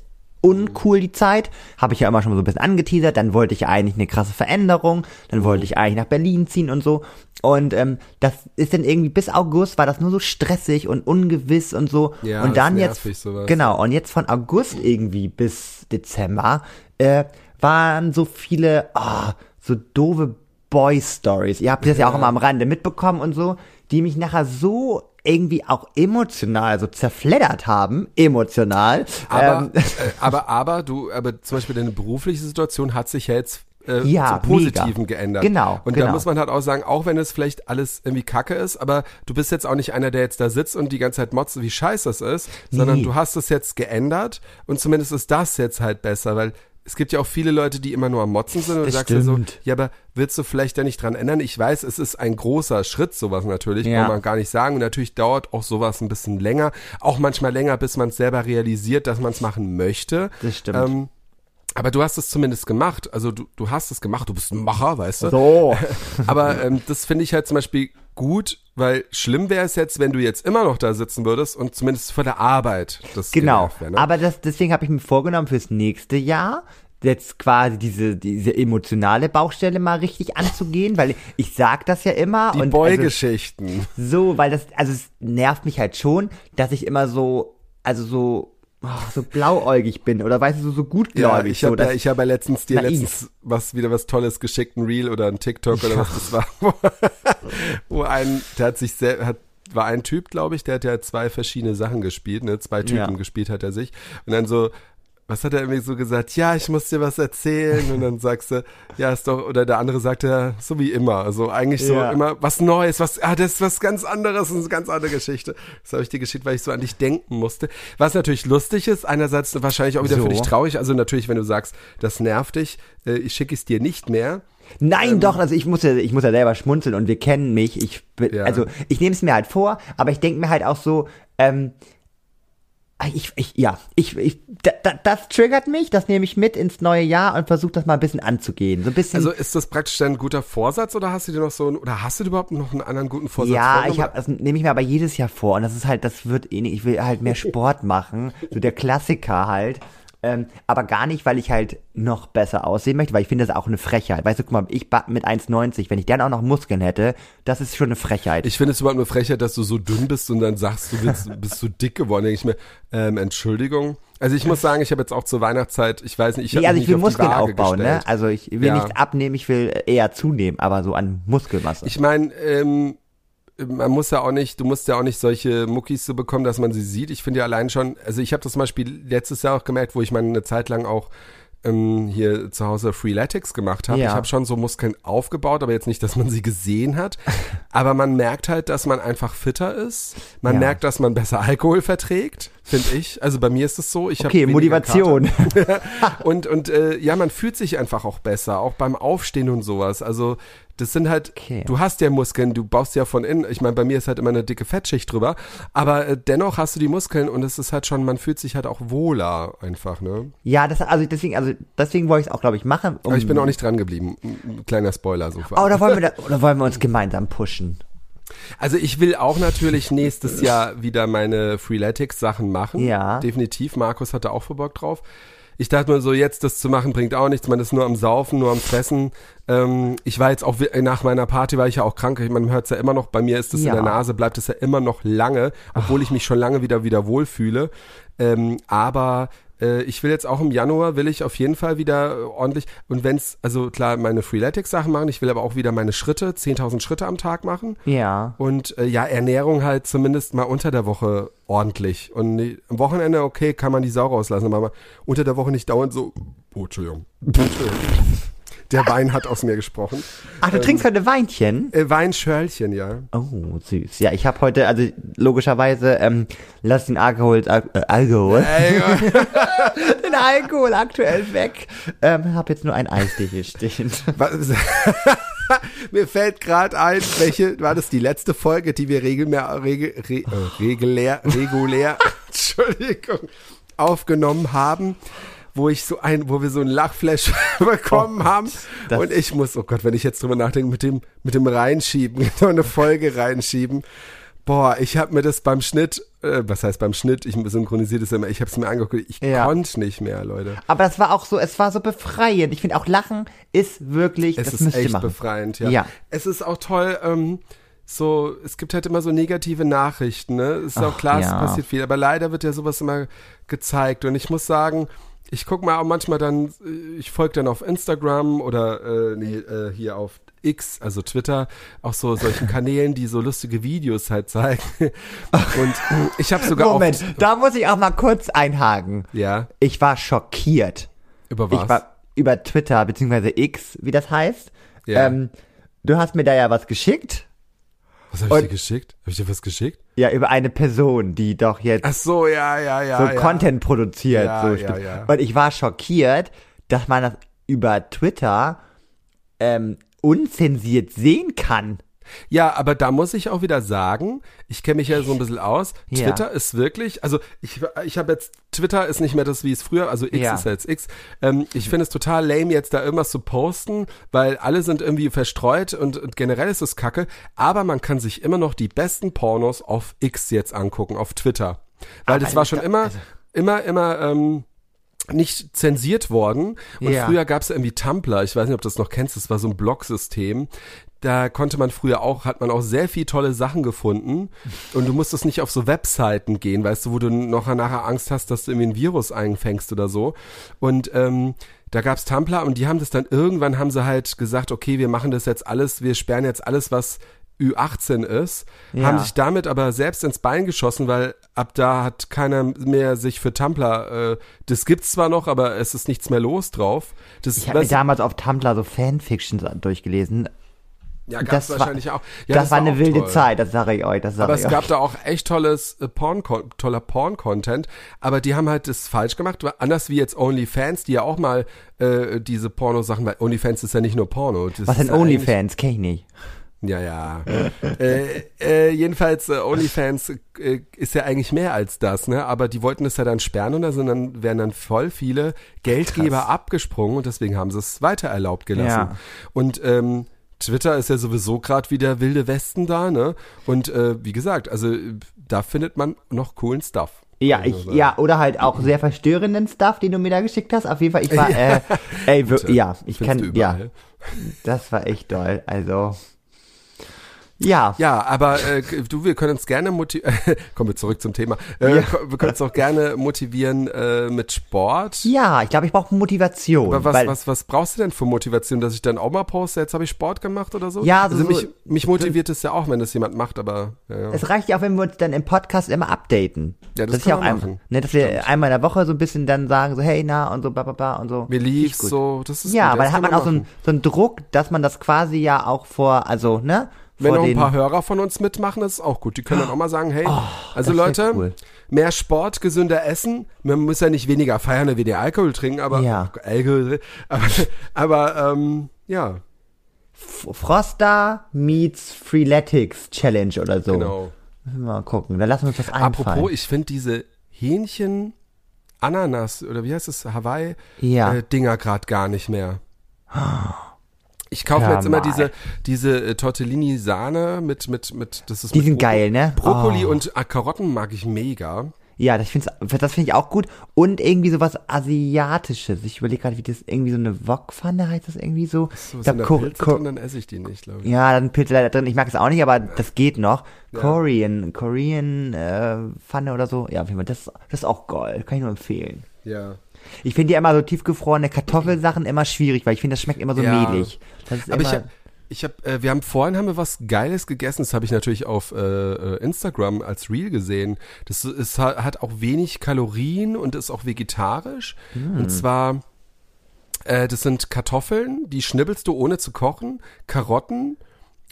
uncool die Zeit. Habe ich ja immer schon so ein bisschen angeteasert. Dann wollte ich ja eigentlich eine krasse Veränderung. Dann wollte ich eigentlich nach Berlin ziehen und so. Und ähm, das ist dann irgendwie bis August war das nur so stressig und ungewiss und so. Ja, und dann jetzt sowas. genau und jetzt von August irgendwie bis Dezember äh, waren so viele ah, so doofe Boy Stories. Ihr habt das ja auch immer am Rande mitbekommen und so, die mich nachher so irgendwie auch emotional so zerfleddert haben, emotional. Aber, ähm, äh, aber, aber, du, aber zum Beispiel deine berufliche Situation hat sich ja jetzt äh, Ja, zum Positiven mega. geändert. Genau, Und da genau. muss man halt auch sagen, auch wenn es vielleicht alles irgendwie kacke ist, aber du bist jetzt auch nicht einer, der jetzt da sitzt und die ganze Zeit motzt, wie scheiße das ist, sondern Nee. du hast es jetzt geändert und zumindest ist das jetzt halt besser, weil es gibt ja auch viele Leute, die immer nur am Motzen sind und Das sagst so, ja, aber willst du vielleicht da nicht dran ändern? Ich weiß, es ist ein großer Schritt, sowas natürlich, Ja. kann man gar nicht sagen. Und natürlich dauert auch sowas ein bisschen länger, auch manchmal länger, bis man es selber realisiert, dass man es machen möchte. Das stimmt. Ähm, Aber du hast es zumindest gemacht. Also du, du hast es gemacht, du bist ein Macher, weißt du? So. Aber ähm, das finde ich halt zum Beispiel gut, weil schlimm wäre es jetzt, wenn du jetzt immer noch da sitzen würdest und zumindest vor der Arbeit das Genau. wär, ne? Aber das, deswegen habe ich mir vorgenommen, fürs nächste Jahr jetzt quasi diese, diese emotionale Baustelle mal richtig anzugehen, weil ich sag das ja immer. Die und also, Beugeschichten. so, weil das, also es nervt mich halt schon, dass ich immer so, also so, ach, so blauäugig bin oder weißt du, so, so gutgläubig. Ja, ich so, habe dass- ja, ich hab ja letztens dir naiv. letztens was wieder was Tolles geschickt, ein Reel oder ein TikTok oder was das war, wo, wo ein, der hat sich sehr, hat war ein Typ, glaube ich, der hat ja zwei verschiedene Sachen gespielt, ne, zwei Typen Ja. gespielt hat er sich und dann so was hat er irgendwie so gesagt? Ja, ich muss dir was erzählen. Und dann sagst du, ja, ist doch, oder der andere sagt ja, so wie immer. Also eigentlich so Ja. immer was Neues, was, ah, das ist was ganz anderes, das ist eine ganz andere Geschichte. Das habe ich dir geschickt, weil ich so an dich denken musste. Was natürlich lustig ist, einerseits wahrscheinlich auch wieder So. für dich traurig. Also natürlich, wenn du sagst, das nervt dich, äh, ich schicke es dir nicht mehr. Nein, Ähm, doch, also ich muss ja, ich muss ja selber schmunzeln und wir kennen mich. Ich bin, Ja. also ich nehme es mir halt vor, aber ich denke mir halt auch so, ähm, ich, ich, ja, ich, ich, da, da, das triggert mich, das nehme ich mit ins neue Jahr und versuche das mal ein bisschen anzugehen. So ein bisschen. Also ist das praktisch dein guter Vorsatz oder hast du dir noch so, ein, oder hast du überhaupt noch einen anderen guten Vorsatz ja, vorgenommen? ich habe, das nehme ich mir aber jedes Jahr vor und das ist halt, das wird eh nicht, ich will halt mehr Sport machen, so der Klassiker halt. Ähm, aber gar nicht, weil ich halt noch besser aussehen möchte, weil ich finde das auch eine Frechheit. Weißt du, guck mal, ich mit 1,90, wenn ich dann auch noch Muskeln hätte, das ist schon eine Frechheit. Ich finde es überhaupt nur Frechheit, dass du so dünn bist und dann sagst, du willst, bist so dick geworden. Denke ich mir, ähm, Entschuldigung. Also ich muss sagen, ich habe jetzt auch zur Weihnachtszeit, ich weiß nicht, ich habe Nee, also ich will Muskeln aufbauen, ne? gestellt. Also ich will Ja. nicht abnehmen, ich will eher zunehmen, aber so an Muskelmasse. Ich meine, ähm, man muss ja auch nicht, du musst ja auch nicht solche Muckis so bekommen, dass man sie sieht. Ich finde ja allein schon, also ich habe das zum Beispiel letztes Jahr auch gemerkt, wo ich mal eine Zeit lang auch ähm, hier zu Hause Freeletics gemacht habe. Ja. Ich habe schon so Muskeln aufgebaut, aber jetzt nicht, dass man sie gesehen hat. aber man merkt halt, dass man einfach fitter ist. Man Ja. merkt, dass man besser Alkohol verträgt, finde ich. Also bei mir ist es so. Ich okay, Motivation. und und äh, ja, man fühlt sich einfach auch besser, auch beim Aufstehen und sowas. Also das sind halt, Okay. du hast ja Muskeln, du baust ja von innen. Ich meine, bei mir ist halt immer eine dicke Fettschicht drüber, aber äh, dennoch hast du die Muskeln und es ist halt schon, man fühlt sich halt auch wohler einfach, ne? ja, das, also deswegen, also deswegen wollte ich es auch, glaube ich, machen. Um, Aber ich bin auch nicht dran geblieben. Ein ein kleiner Spoiler so. Oh, da wollen wir, da, oder wollen wir uns gemeinsam pushen? Also ich will auch natürlich nächstes Jahr wieder meine Freeletics-Sachen machen. Ja. Definitiv. Markus hatte auch voll Bock drauf. Ich dachte mir so, jetzt das zu machen bringt auch nichts. Man ist nur am Saufen, nur am Fressen. Ähm, ich war jetzt auch nach meiner Party war ich ja auch krank. Man hört es ja immer noch. Bei mir ist es Ja. in der Nase, bleibt es ja immer noch lange, obwohl ich mich schon lange wieder wieder wohlfühle. Ähm, aber äh, ich will jetzt auch im Januar will ich auf jeden Fall wieder äh, ordentlich und wenn's also klar meine Freeletics Sachen machen. Ich will aber auch wieder meine Schritte, 10.000 Schritte am Tag machen. Ja. Und äh, ja, Ernährung halt zumindest mal unter der Woche ordentlich. Und am Wochenende, okay, kann man die Sau rauslassen, aber mal unter der Woche nicht dauernd so. Oh, Entschuldigung. Entschuldigung. Der Wein hat aus mir gesprochen. Ach, du trinkst heute Weinchen? Äh, Weinschörlchen, ja. Oh, süß. Ja, ich habe heute, also logischerweise, ähm, lass den Alkohol, äh, Alkohol, den Alkohol aktuell weg. Ähm, hab jetzt nur ein Eistee hier stehen. Was, mir fällt gerade ein, welche war das die letzte Folge, die wir regelmäßig, regel, re, äh, regulär, regulär, Entschuldigung, aufgenommen haben, wo ich so ein, wo wir so ein Lachflash bekommen haben das- und ich muss, oh Gott, wenn ich jetzt drüber nachdenke, mit dem, mit dem reinschieben, noch eine Folge reinschieben. Boah, ich habe mir das beim Schnitt, äh, was heißt beim Schnitt, ich synchronisiere das immer, ich habe es mir angeguckt, ich Ja. konnte nicht mehr, Leute. Aber das war auch so, es war so befreiend. Ich finde auch Lachen ist wirklich, Es das ist echt befreiend, ja. Ja. Es ist auch toll, ähm, so, es gibt halt immer so negative Nachrichten, ne? Es ist auch Ach, klar, es ja. passiert viel, aber leider wird ja sowas immer gezeigt und ich muss sagen, ich guck mal auch manchmal dann, äh, ich folge dann auf Instagram oder äh, nee, äh, hier auf X, also Twitter, auch so solchen Kanälen, die so lustige Videos halt zeigen. Und ich habe sogar Moment, da muss ich auch mal kurz einhaken. ja, Ich war schockiert. über was? Ich war über Twitter, beziehungsweise X, wie das heißt. Ja. Ähm, du hast mir da ja was geschickt. was habe ich dir geschickt? Habe ich dir was geschickt? Ja, über eine Person, die doch jetzt Ach so, ja, ja, ja. so ja. Content produziert. Ja, so ja, ja. Und ich war schockiert, dass man das über Twitter ähm, unzensiert sehen kann. Ja, aber da muss ich auch wieder sagen, ich kenne mich ja so ein bisschen aus. Ja. Twitter ist wirklich, also ich, ich habe jetzt, Twitter ist nicht mehr das, wie es früher, also X Ja. ist ja jetzt X. Ähm, ich finde es total lame, jetzt da irgendwas zu posten, weil alle sind irgendwie verstreut und, und generell ist es kacke. Aber man kann sich immer noch die besten Pornos auf X jetzt angucken, auf Twitter. Weil Aber das war schon immer, also- immer, immer, ähm, nicht zensiert worden. Und Ja. früher gab es irgendwie Tumblr, ich weiß nicht, ob du das noch kennst, das war so ein Blog-System. Da konnte man früher auch, hat man auch sehr viel tolle Sachen gefunden. Und du musstest nicht auf so Webseiten gehen, weißt du, wo du noch nachher Angst hast, dass du irgendwie ein Virus einfängst oder so. Und ähm, da gab's Tumblr und die haben das dann irgendwann haben sie halt gesagt, okay, wir machen das jetzt alles, wir sperren jetzt alles, was Ü18 ist, Ja. haben sich damit aber selbst ins Bein geschossen, weil ab da hat keiner mehr sich für Tumblr, äh, das gibt's zwar noch, aber es ist nichts mehr los drauf. Das, Ich habe mir damals auf Tumblr so Fanfictions durchgelesen. Ja, gab's das war- wahrscheinlich auch. Ja, das, war eine auch wilde toll. Zeit, das sage ich euch. Das sag Aber ich es euch. gab da auch echt tolles äh, Porn, toller Porn-Content. Aber die haben halt das falsch gemacht. Anders wie jetzt OnlyFans, die ja auch mal äh, diese Porno-Sachen, weil OnlyFans ist ja nicht nur Porno. Das Was sind ja OnlyFans? Kenn ich nicht. Ja, ja. äh, äh, jedenfalls, äh, OnlyFans äh, ist ja eigentlich mehr als das, ne? Aber die wollten es ja dann sperren und da sind dann, werden dann voll viele Geldgeber Krass. abgesprungen und deswegen haben sie es weiter erlaubt gelassen. Ja. Und ähm, Twitter ist ja sowieso gerade wie der wilde Westen da, ne? Und äh, wie gesagt, also äh, da findet man noch coolen Stuff. Ja, ich, ja, oder halt auch sehr verstörenden Stuff, den du mir da geschickt hast. Auf jeden Fall, ich war, äh, ey, wir, ja, ich kann, ja, das war echt toll. Also, ja, Ja, aber äh, du, wir können uns gerne motivieren. Kommen wir zurück zum Thema. Äh, Ja. Wir können uns auch gerne motivieren äh, mit Sport. ja, ich glaube, ich brauche Motivation. Aber was, weil, was, was brauchst du denn für Motivation, dass ich dann auch mal poste, jetzt habe ich Sport gemacht oder so? Ja, also so- mich, mich motiviert es ja auch, wenn das jemand macht, aber ja, ja. Es reicht ja auch, wenn wir uns dann im Podcast immer updaten. Ja, das ist ja auch einfach, ne, dass wir einmal in der Woche so ein bisschen dann sagen, so, hey, na, und so, bla, bla, bla, und so. mir lief's so, das ist Ja, gut, das dann hat man auch so einen, so einen Druck, dass man das quasi ja auch vor, also, ne, Wenn noch ein paar Hörer von uns mitmachen, ist auch gut. Die können dann auch mal sagen, hey, also das wär Leute, cool. mehr Sport, gesünder essen. Man muss ja nicht weniger feiern, weniger Alkohol trinken, aber Ja. Alkohol, aber, aber ähm, ja, Froster meets Freeletics Challenge oder so. genau. Mal gucken, da lassen wir uns das einfallen. Apropos, ich finde diese Hähnchen Ananas oder wie heißt es Hawaii Ja. äh, Dinger gerade gar nicht mehr. Ich kaufe mir jetzt immer diese diese äh, Tortellini Sahne mit mit mit das ist Die sind Broko- geil, ne? Brokkoli Oh. und äh, Karotten mag ich mega. Ja, das finde das find ich auch gut. Und irgendwie sowas Asiatisches. Ich überlege gerade, wie das irgendwie so eine Wokpfanne heißt das irgendwie so. So Ich glaub, Ko- Pilze Ko- drin, dann esse ich die nicht, glaube ich. Ja, dann Pilze leider drin. Ich mag es auch nicht, aber das geht noch. Korean, Korean äh, Pfanne oder so. Ja, auf jeden Fall, das, das ist auch geil. Kann ich nur empfehlen. Ja. Ich finde ja immer so tiefgefrorene Kartoffelsachen immer schwierig, weil ich finde, das schmeckt immer so Ja. mehlig. Aber ich hab, ich hab, äh, wir haben vorhin haben wir was Geiles gegessen. Das habe ich natürlich auf äh, äh, Instagram als Reel gesehen. Das ist, ha- hat auch wenig Kalorien und ist auch vegetarisch. Hm. Und zwar, äh, das sind Kartoffeln, die schnibbelst du ohne zu kochen, Karotten.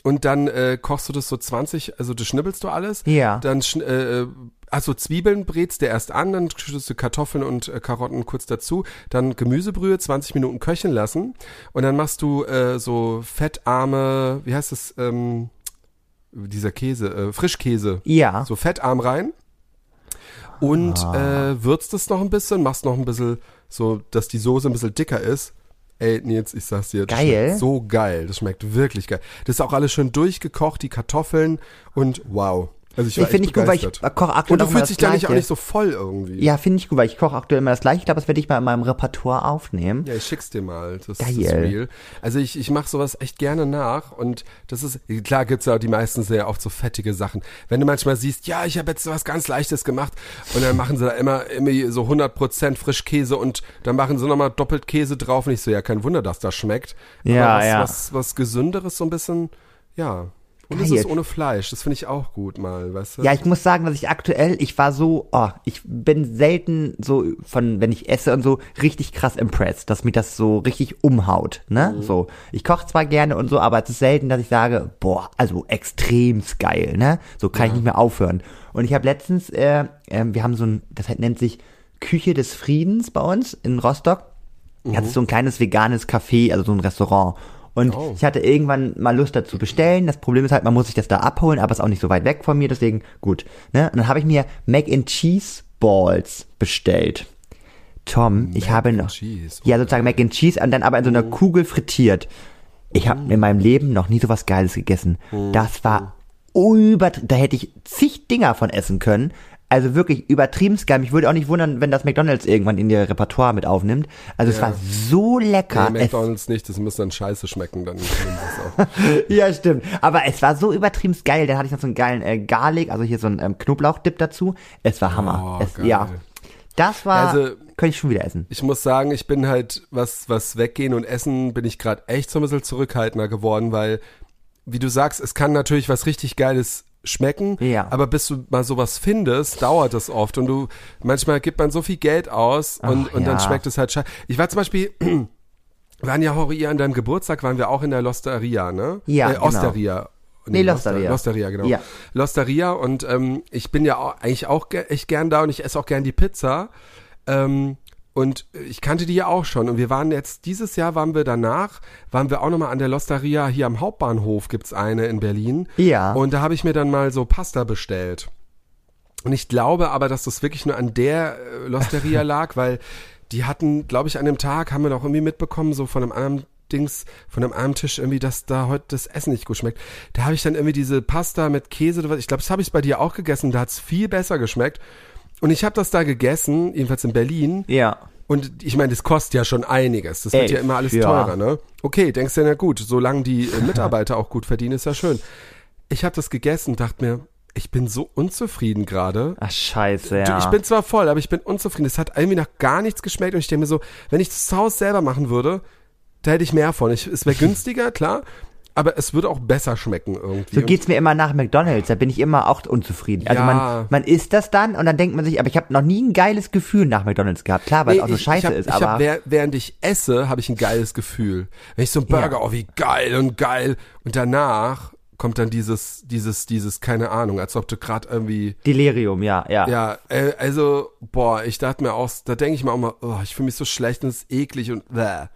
Und dann äh, kochst du das so 20, also das schnibbelst du alles. Ja. Dann äh, also Zwiebeln brätst du erst an, dann schüttest du Kartoffeln und äh, Karotten kurz dazu, dann Gemüsebrühe 20 Minuten köcheln lassen und dann machst du äh, so fettarme, wie heißt das, ähm, dieser Käse, äh, Frischkäse, ja. so fettarm rein und Ah. äh, würzt es noch ein bisschen, machst noch ein bisschen so, dass die Soße ein bisschen dicker ist. Ey, Nils, ich sag's dir, das Geil. schmeckt so geil. Das schmeckt wirklich geil. Das ist auch alles schön durchgekocht, die Kartoffeln und wow. Also ich Ich finde ich gut, weil ich koche aktuell Und du auch fühlst dich da nicht auch nicht so voll irgendwie. Ja, finde ich gut, weil ich koche aktuell immer das gleiche. Ich glaube, das werde ich mal in meinem Repertoire aufnehmen. Ja, ich schick's dir mal. Das, Geil. Reel. Also ich, ich mache sowas echt gerne nach und das ist, klar gibt's ja die meisten sehr oft so fettige Sachen. Wenn du manchmal siehst, ja, ich habe jetzt was ganz Leichtes gemacht und dann machen sie da immer, immer so 100% Frischkäse und dann machen sie nochmal doppelt Käse drauf und ich so, ja, kein Wunder, dass das schmeckt. Ja, Aber was, ja. was, was Gesünderes so ein bisschen, ja. Und es Geil. ist ohne Fleisch. Das finde ich auch gut mal, weißt du? Ja, ich muss sagen, dass ich aktuell, ich war so, oh, ich bin selten so von, wenn ich esse und so, richtig krass impressed, dass mich das so richtig umhaut, ne? Mhm. So, ich koche zwar gerne und so, aber es ist selten, dass ich sage, boah, also extremst geil, ne? So kann ich nicht mehr aufhören. Und ich habe letztens, äh, äh, wir haben so ein, das halt nennt sich Küche des Friedens bei uns in Rostock. Mhm. Das ist so ein kleines veganes Café, also so ein Restaurant. Und Oh. ich hatte irgendwann mal Lust dazu bestellen. Das Problem ist halt, man muss sich das da abholen, aber ist auch nicht so weit weg von mir, deswegen gut. Ne? Und dann habe ich mir Mac and Cheese Balls bestellt. Tom, ich Mac habe and noch, Cheese, ja sozusagen Mac and Cheese und dann aber in so einer Oh. Kugel frittiert. Ich habe in meinem Leben noch nie sowas Geiles gegessen. Oh. Das war über, da hätte ich zig Dinger von essen können. Also wirklich übertrieben geil. Mich würde auch nicht wundern, wenn das McDonalds irgendwann in ihr Repertoire mit aufnimmt. Also es Ja. war so lecker. Nee, es, McDonalds nicht, das muss dann scheiße schmecken, dann es ja, stimmt. Aber es war so übertrieben geil. Dann hatte ich noch so einen geilen äh, Garlic, also hier so einen ähm, Knoblauchdip dazu. Es war Hammer. Oh, es, ja. Das war, Also- könnte ich schon wieder essen. Ich muss sagen, ich bin halt, was, was weggehen und essen, bin ich gerade echt so ein bisschen zurückhaltender geworden, weil, wie du sagst, es kann natürlich was richtig Geiles schmecken, Ja. aber bis du mal sowas findest, dauert das oft und du, manchmal gibt man so viel Geld aus und, Ach, und dann ja. schmeckt es halt scheiße. Ich war zum Beispiel, wir waren ja auch hier an deinem Geburtstag, waren wir auch in der Losteria, ne? Ja, äh, genau. Osteria. Nee, Losteria. Losteria, genau. Ja. Losteria und ähm, ich bin ja auch, eigentlich auch ge echt gern da und ich esse auch gern die Pizza. Ähm, und ich kannte die ja auch schon. Und wir waren jetzt, dieses Jahr waren wir danach, waren wir auch nochmal an der Losteria, hier am Hauptbahnhof gibt's eine in Berlin. Ja. Und da habe ich mir dann mal so Pasta bestellt. Und ich glaube aber, dass das wirklich nur an der äh, Losteria lag, weil die hatten, glaube ich, an dem Tag, haben wir noch irgendwie mitbekommen, so von einem anderen Dings, von einem anderen Tisch irgendwie, dass da heute das Essen nicht gut schmeckt. Da habe ich dann irgendwie diese Pasta mit Käse oder was, ich glaube, das habe ich bei dir auch gegessen, da hat's viel besser geschmeckt. Und ich habe das da gegessen, jedenfalls in Berlin. Ja. Und ich meine, das kostet ja schon einiges. Das wird Elf, ja immer alles ja. teurer, ne? Okay, denkst du, na gut, solange die äh, Mitarbeiter auch gut verdienen, ist ja schön. Ich habe das gegessen und dachte mir, ich bin so unzufrieden gerade. Ach, scheiße, ja. Ich bin zwar voll, aber ich bin unzufrieden. Es hat irgendwie nach gar nichts geschmeckt und ich denke mir so, wenn ich das zu Hause selber machen würde, da hätte ich mehr von. Ich, es wäre günstiger, klar, aber es würde auch besser schmecken irgendwie. So geht's mir immer nach McDonalds, da bin ich immer auch unzufrieden. Also Ja. man, man isst das dann und dann denkt man sich, aber ich habe noch nie ein geiles Gefühl nach McDonalds gehabt. Klar, weil Nee, es auch so ich, scheiße ich hab, ist, ich aber hab, während, während ich esse, habe ich ein geiles Gefühl. Wenn ich so einen Burger, Ja. oh wie geil und geil. Und danach kommt dann dieses, dieses, dieses, keine Ahnung, als ob du gerade irgendwie, Delirium, ja, ja. ja, äh, also, boah, ich dachte mir auch, da denke ich mir auch mal, oh, ich fühle mich so schlecht und es ist eklig und bäh.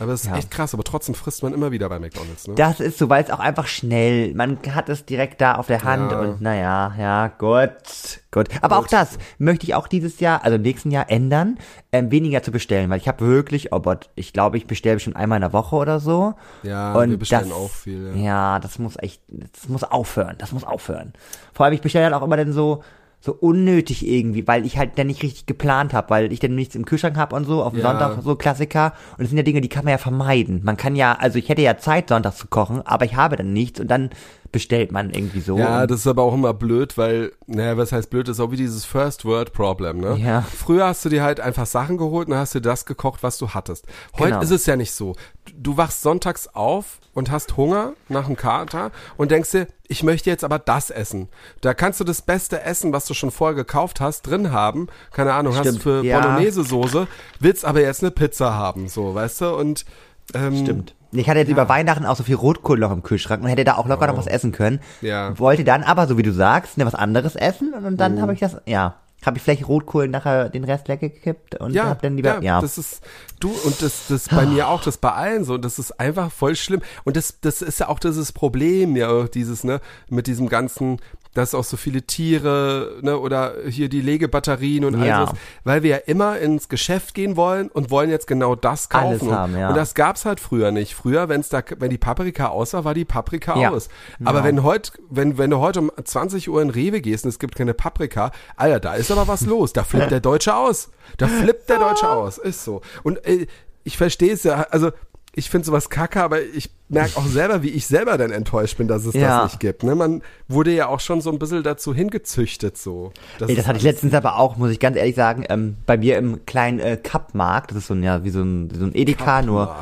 Aber es ist Ja. echt krass, aber trotzdem frisst man immer wieder bei McDonalds, ne? Das ist so, weil es auch einfach schnell, man hat es direkt da auf der Hand Ja. und naja, ja, gut, gut. Aber auch das möchte ich auch dieses Jahr, also im nächsten Jahr ändern, ähm, weniger zu bestellen, weil ich habe wirklich, oh Gott, ich glaube, ich bestelle bestimmt einmal in der Woche oder so. Ja, und wir bestellen das, auch viel, ja. Ja, das muss echt, das muss aufhören, das muss aufhören. Vor allem, ich bestelle halt auch immer dann so, so unnötig irgendwie, weil ich halt dann nicht richtig geplant habe, weil ich dann nichts im Kühlschrank habe und so, auf dem Ja. Sonntag so Klassiker. Und das sind ja Dinge, die kann man ja vermeiden. Man kann ja, also ich hätte ja Zeit, Sonntag zu kochen, aber ich habe dann nichts und dann bestellt man irgendwie so. Ja, das ist aber auch immer blöd, weil, naja, was heißt blöd, das ist auch wie dieses First Word Problem, ne? Ja. Früher hast du dir halt einfach Sachen geholt und hast du das gekocht, was du hattest. Heute Genau. ist es ja nicht so. Du wachst sonntags auf und hast Hunger nach dem Kater und denkst dir, ich möchte jetzt aber das essen. Da kannst du das beste Essen, was du schon vorher gekauft hast, drin haben. Keine Ahnung, hast Stimmt, für ja. Bolognese-Soße, willst aber jetzt eine Pizza haben, so, weißt du? Und, ähm, Stimmt. Ich hatte jetzt über Weihnachten auch so viel Rotkohl noch im Kühlschrank und hätte da auch locker noch was essen können. Oh. Ja. Wollte dann aber, so wie du sagst, ne, was anderes essen und, und dann habe ich das, ja, habe ich vielleicht Rotkohl nachher den Rest weggekippt und Ja, hab dann lieber, ja. das ist du und das das bei mir auch, das bei allen so, das ist einfach voll schlimm und das das ist ja auch dieses Problem ja dieses ne mit diesem ganzen dass auch so viele Tiere, ne, oder hier die Legebatterien und all Ja. das, weil wir ja immer ins Geschäft gehen wollen und wollen jetzt genau das kaufen. Alles und, haben, ja. und das gab's halt früher nicht. Früher, wenn's da, wenn die Paprika aus war, war die Paprika Ja. aus. Aber Genau. wenn heute, wenn, wenn du heute um 20 Uhr in Rewe gehst und es gibt keine Paprika, Alter, da ist aber was los. Da flippt der Deutsche aus. Da flippt der Deutsche aus. Ist so. Und äh, ich verstehe es ja, also ich finde sowas kacke, aber ich merke auch selber, wie ich selber dann enttäuscht bin, dass es Ja. das nicht gibt. Ne? Man wurde ja auch schon so ein bisschen dazu hingezüchtet, so. Ey, das hatte ich letztens aber auch, muss ich ganz ehrlich sagen, ähm, bei mir im kleinen äh, Cup-Markt, das ist so ein, ja, wie so ein, so ein Edeka, nur.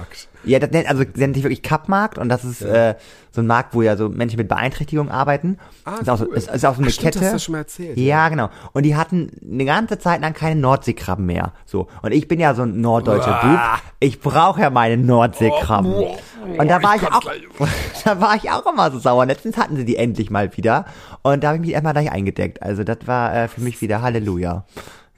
Ja, das nennt, also das nennt sich wirklich Cup-Markt und das ist äh, so ein Markt, wo ja so Menschen mit Beeinträchtigung arbeiten. Ah, ist, auch so, ist, ist auch so eine Ach, stimmt, Kette. hast du schon mal erzählt, Ja, genau. Und die hatten eine ganze Zeit lang keine Nordseekrabben mehr. So. Und ich bin ja so ein norddeutscher Bub. Ich brauche ja meine Nordseekrabben. Und da war ich, auch, da war ich auch immer so sauer. Letztens hatten sie die endlich mal wieder. Und da habe ich mich erstmal gleich eingedeckt. Also das war äh, für mich wieder Halleluja.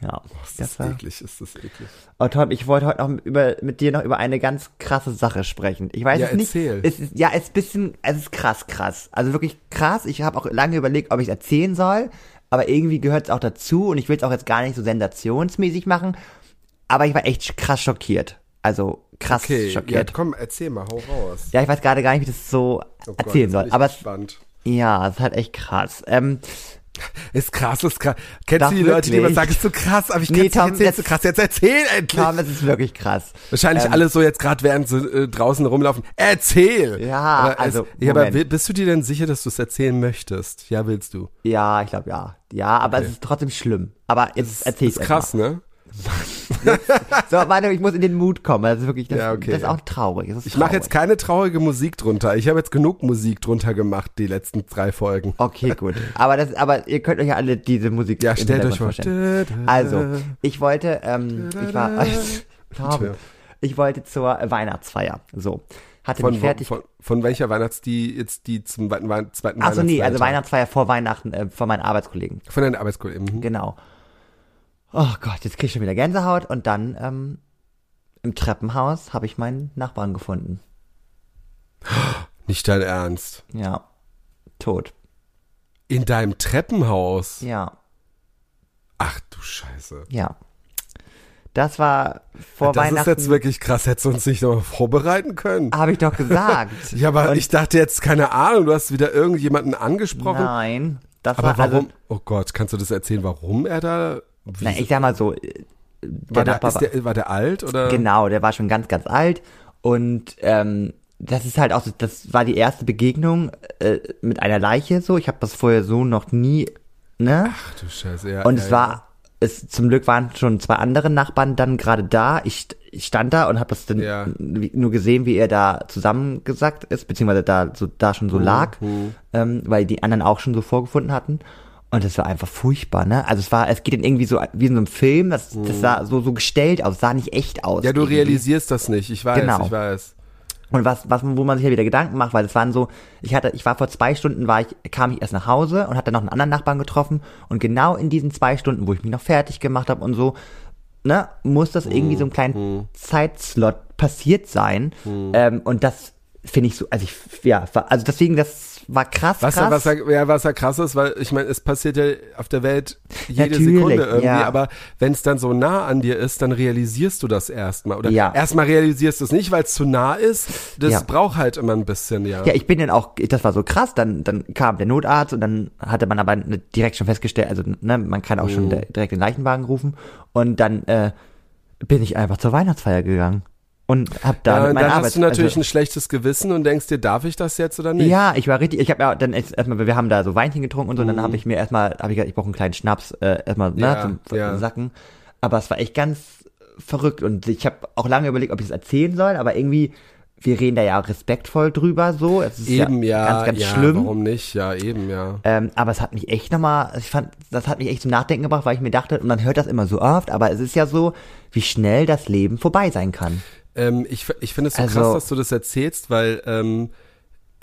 Ja, Ist das das eklig, ist das eklig. Oh Tom, ich wollte heute noch über, mit dir noch über eine ganz krasse Sache sprechen. Ich weiß Ja, es nicht. erzähl. Es ist, ja, es ist bisschen, es ist krass, krass. Also wirklich krass. Ich habe auch lange überlegt, ob ich es erzählen soll, aber irgendwie gehört es auch dazu und ich will es auch jetzt gar nicht so sensationsmäßig machen. Aber ich war echt krass schockiert. Also krass Okay, ja, schockiert. komm, erzähl mal, hau raus. Ja, ich weiß gerade gar nicht, wie ich das so Oh Gott, erzählen jetzt soll. Aber es, ja, es ist halt echt krass. Ähm, Ist krass, ist krass. Kennst Doch, du die Leute, die immer wirklich. sagen, ist so krass, aber ich Nee, es nicht Tom, ist das- so krass. Jetzt erzähl endlich. Tom, es ist wirklich krass. Wahrscheinlich Ähm, alle so jetzt gerade, während sie äh, draußen rumlaufen. Erzähl! Ja, aber also, Es, ja, aber bist du dir denn sicher, dass du es erzählen möchtest? Ja, willst du. Ja, ich glaube ja. Ja, aber es ist trotzdem schlimm. Aber jetzt erzähl ich Ist krass, ne? So, warte, ich muss in den Mut kommen. Das ist wirklich, das, Ja, okay. das ist auch traurig. Ist Ich mache jetzt keine traurige Musik drunter. Ich habe jetzt genug Musik drunter gemacht, die letzten drei Folgen. Okay, gut. Aber das, aber ihr könnt euch ja alle diese Musik Ja, stellt euch vor. Also, ich wollte, ähm, ich war, ich wollte zur Weihnachtsfeier. So. Hatte Von, mich fertig. von, von welcher Weihnachts, die jetzt die zum weiten, Wein- zweiten Achso, nee, also? Weihnachtsfeier vor Weihnachten äh, von meinen Arbeitskollegen. Von deinen Arbeitskollegen. Mhm. Genau. Oh Gott, jetzt krieg ich schon wieder Gänsehaut und dann ähm, im Treppenhaus habe ich meinen Nachbarn gefunden. Nicht dein Ernst. Ja. Tot. In deinem Treppenhaus? Ja. Ach du Scheiße. Ja. Das war vor das ist Weihnachten. jetzt wirklich krass. Hättest du uns nicht noch vorbereiten können? Habe ich doch gesagt. Ja, aber Und- ich dachte jetzt, keine Ahnung, du hast wieder irgendjemanden angesprochen. Nein. Das aber war warum? also. oh Gott, kannst du das erzählen, warum er da? Wie, Na, ich sag mal so, äh, der war, der, Nachbar der, war der alt oder? Genau, der war schon ganz, ganz alt und ähm, das ist halt auch, so, das war die erste Begegnung äh, mit einer Leiche so. Ich habe das vorher so noch nie, ne? Ach du Scheiße, ja. und ja, es war, es zum Glück waren schon zwei andere Nachbarn dann gerade da. Ich, ich stand da und habe das dann Ja. nur gesehen, wie er da zusammengesackt ist, beziehungsweise da so da schon so lag, mhm. ähm, weil die anderen auch schon so vorgefunden hatten. Und es war einfach furchtbar, ne? Also es war, es geht dann irgendwie so wie in so einem Film, das, das sah so, so gestellt aus, sah nicht echt aus. Mhm. Ja, du irgendwie. realisierst das nicht. Ich weiß, Genau. ich weiß. Und was, was, wo man sich ja wieder Gedanken macht, weil es waren so, ich hatte, ich war vor zwei Stunden, war ich, kam ich erst nach Hause und hatte noch einen anderen Nachbarn getroffen und genau in diesen zwei Stunden, wo ich mich noch fertig gemacht habe und so, ne, muss das irgendwie so einen kleinen Zeitslot passiert sein. Ähm, und das finde ich so, also ich, ja, also deswegen, das war krass, Was, krass. was, ja, ja, was ja krass ist, weil ich meine, es passiert ja auf der Welt jede Natürlich, Sekunde irgendwie, ja. aber wenn es dann so nah an dir ist, dann realisierst du das erstmal. Oder Ja. erstmal realisierst du es nicht, weil es zu nah ist. Das Ja. braucht halt immer ein bisschen, ja. Ja, ich bin dann auch, das war so krass, dann, dann kam der Notarzt und dann hatte man aber direkt schon festgestellt, also ne, man kann auch Mhm. schon direkt den Leichenwagen rufen und dann äh, bin ich einfach zur Weihnachtsfeier gegangen und hab da Ja, mit und meinen dann hast du natürlich also, ein schlechtes Gewissen und denkst dir, darf ich das jetzt oder nicht? ja, ich war richtig, ich habe ja dann erst- erstmal, wir haben da so Weinchen getrunken und so, und Mhm. dann habe ich mir erstmal, habe ich gesagt, ich brauche einen kleinen Schnaps, äh, erstmal ne, Ja, zum ja. Sacken, aber es war echt ganz verrückt und ich habe auch lange überlegt, ob ich es erzählen soll, aber irgendwie, wir reden da ja respektvoll drüber, so, es ist Eben, ja, ganz, ganz ja, schlimm. warum nicht? Ja, eben, ja. Ähm, aber es hat mich echt nochmal, ich fand, das hat mich echt zum Nachdenken gebracht, weil ich mir dachte, und man hört das immer so oft, aber es ist ja so, wie schnell das Leben vorbei sein kann. Ähm, ich ich finde es so Also- krass, dass du das erzählst, weil ähm,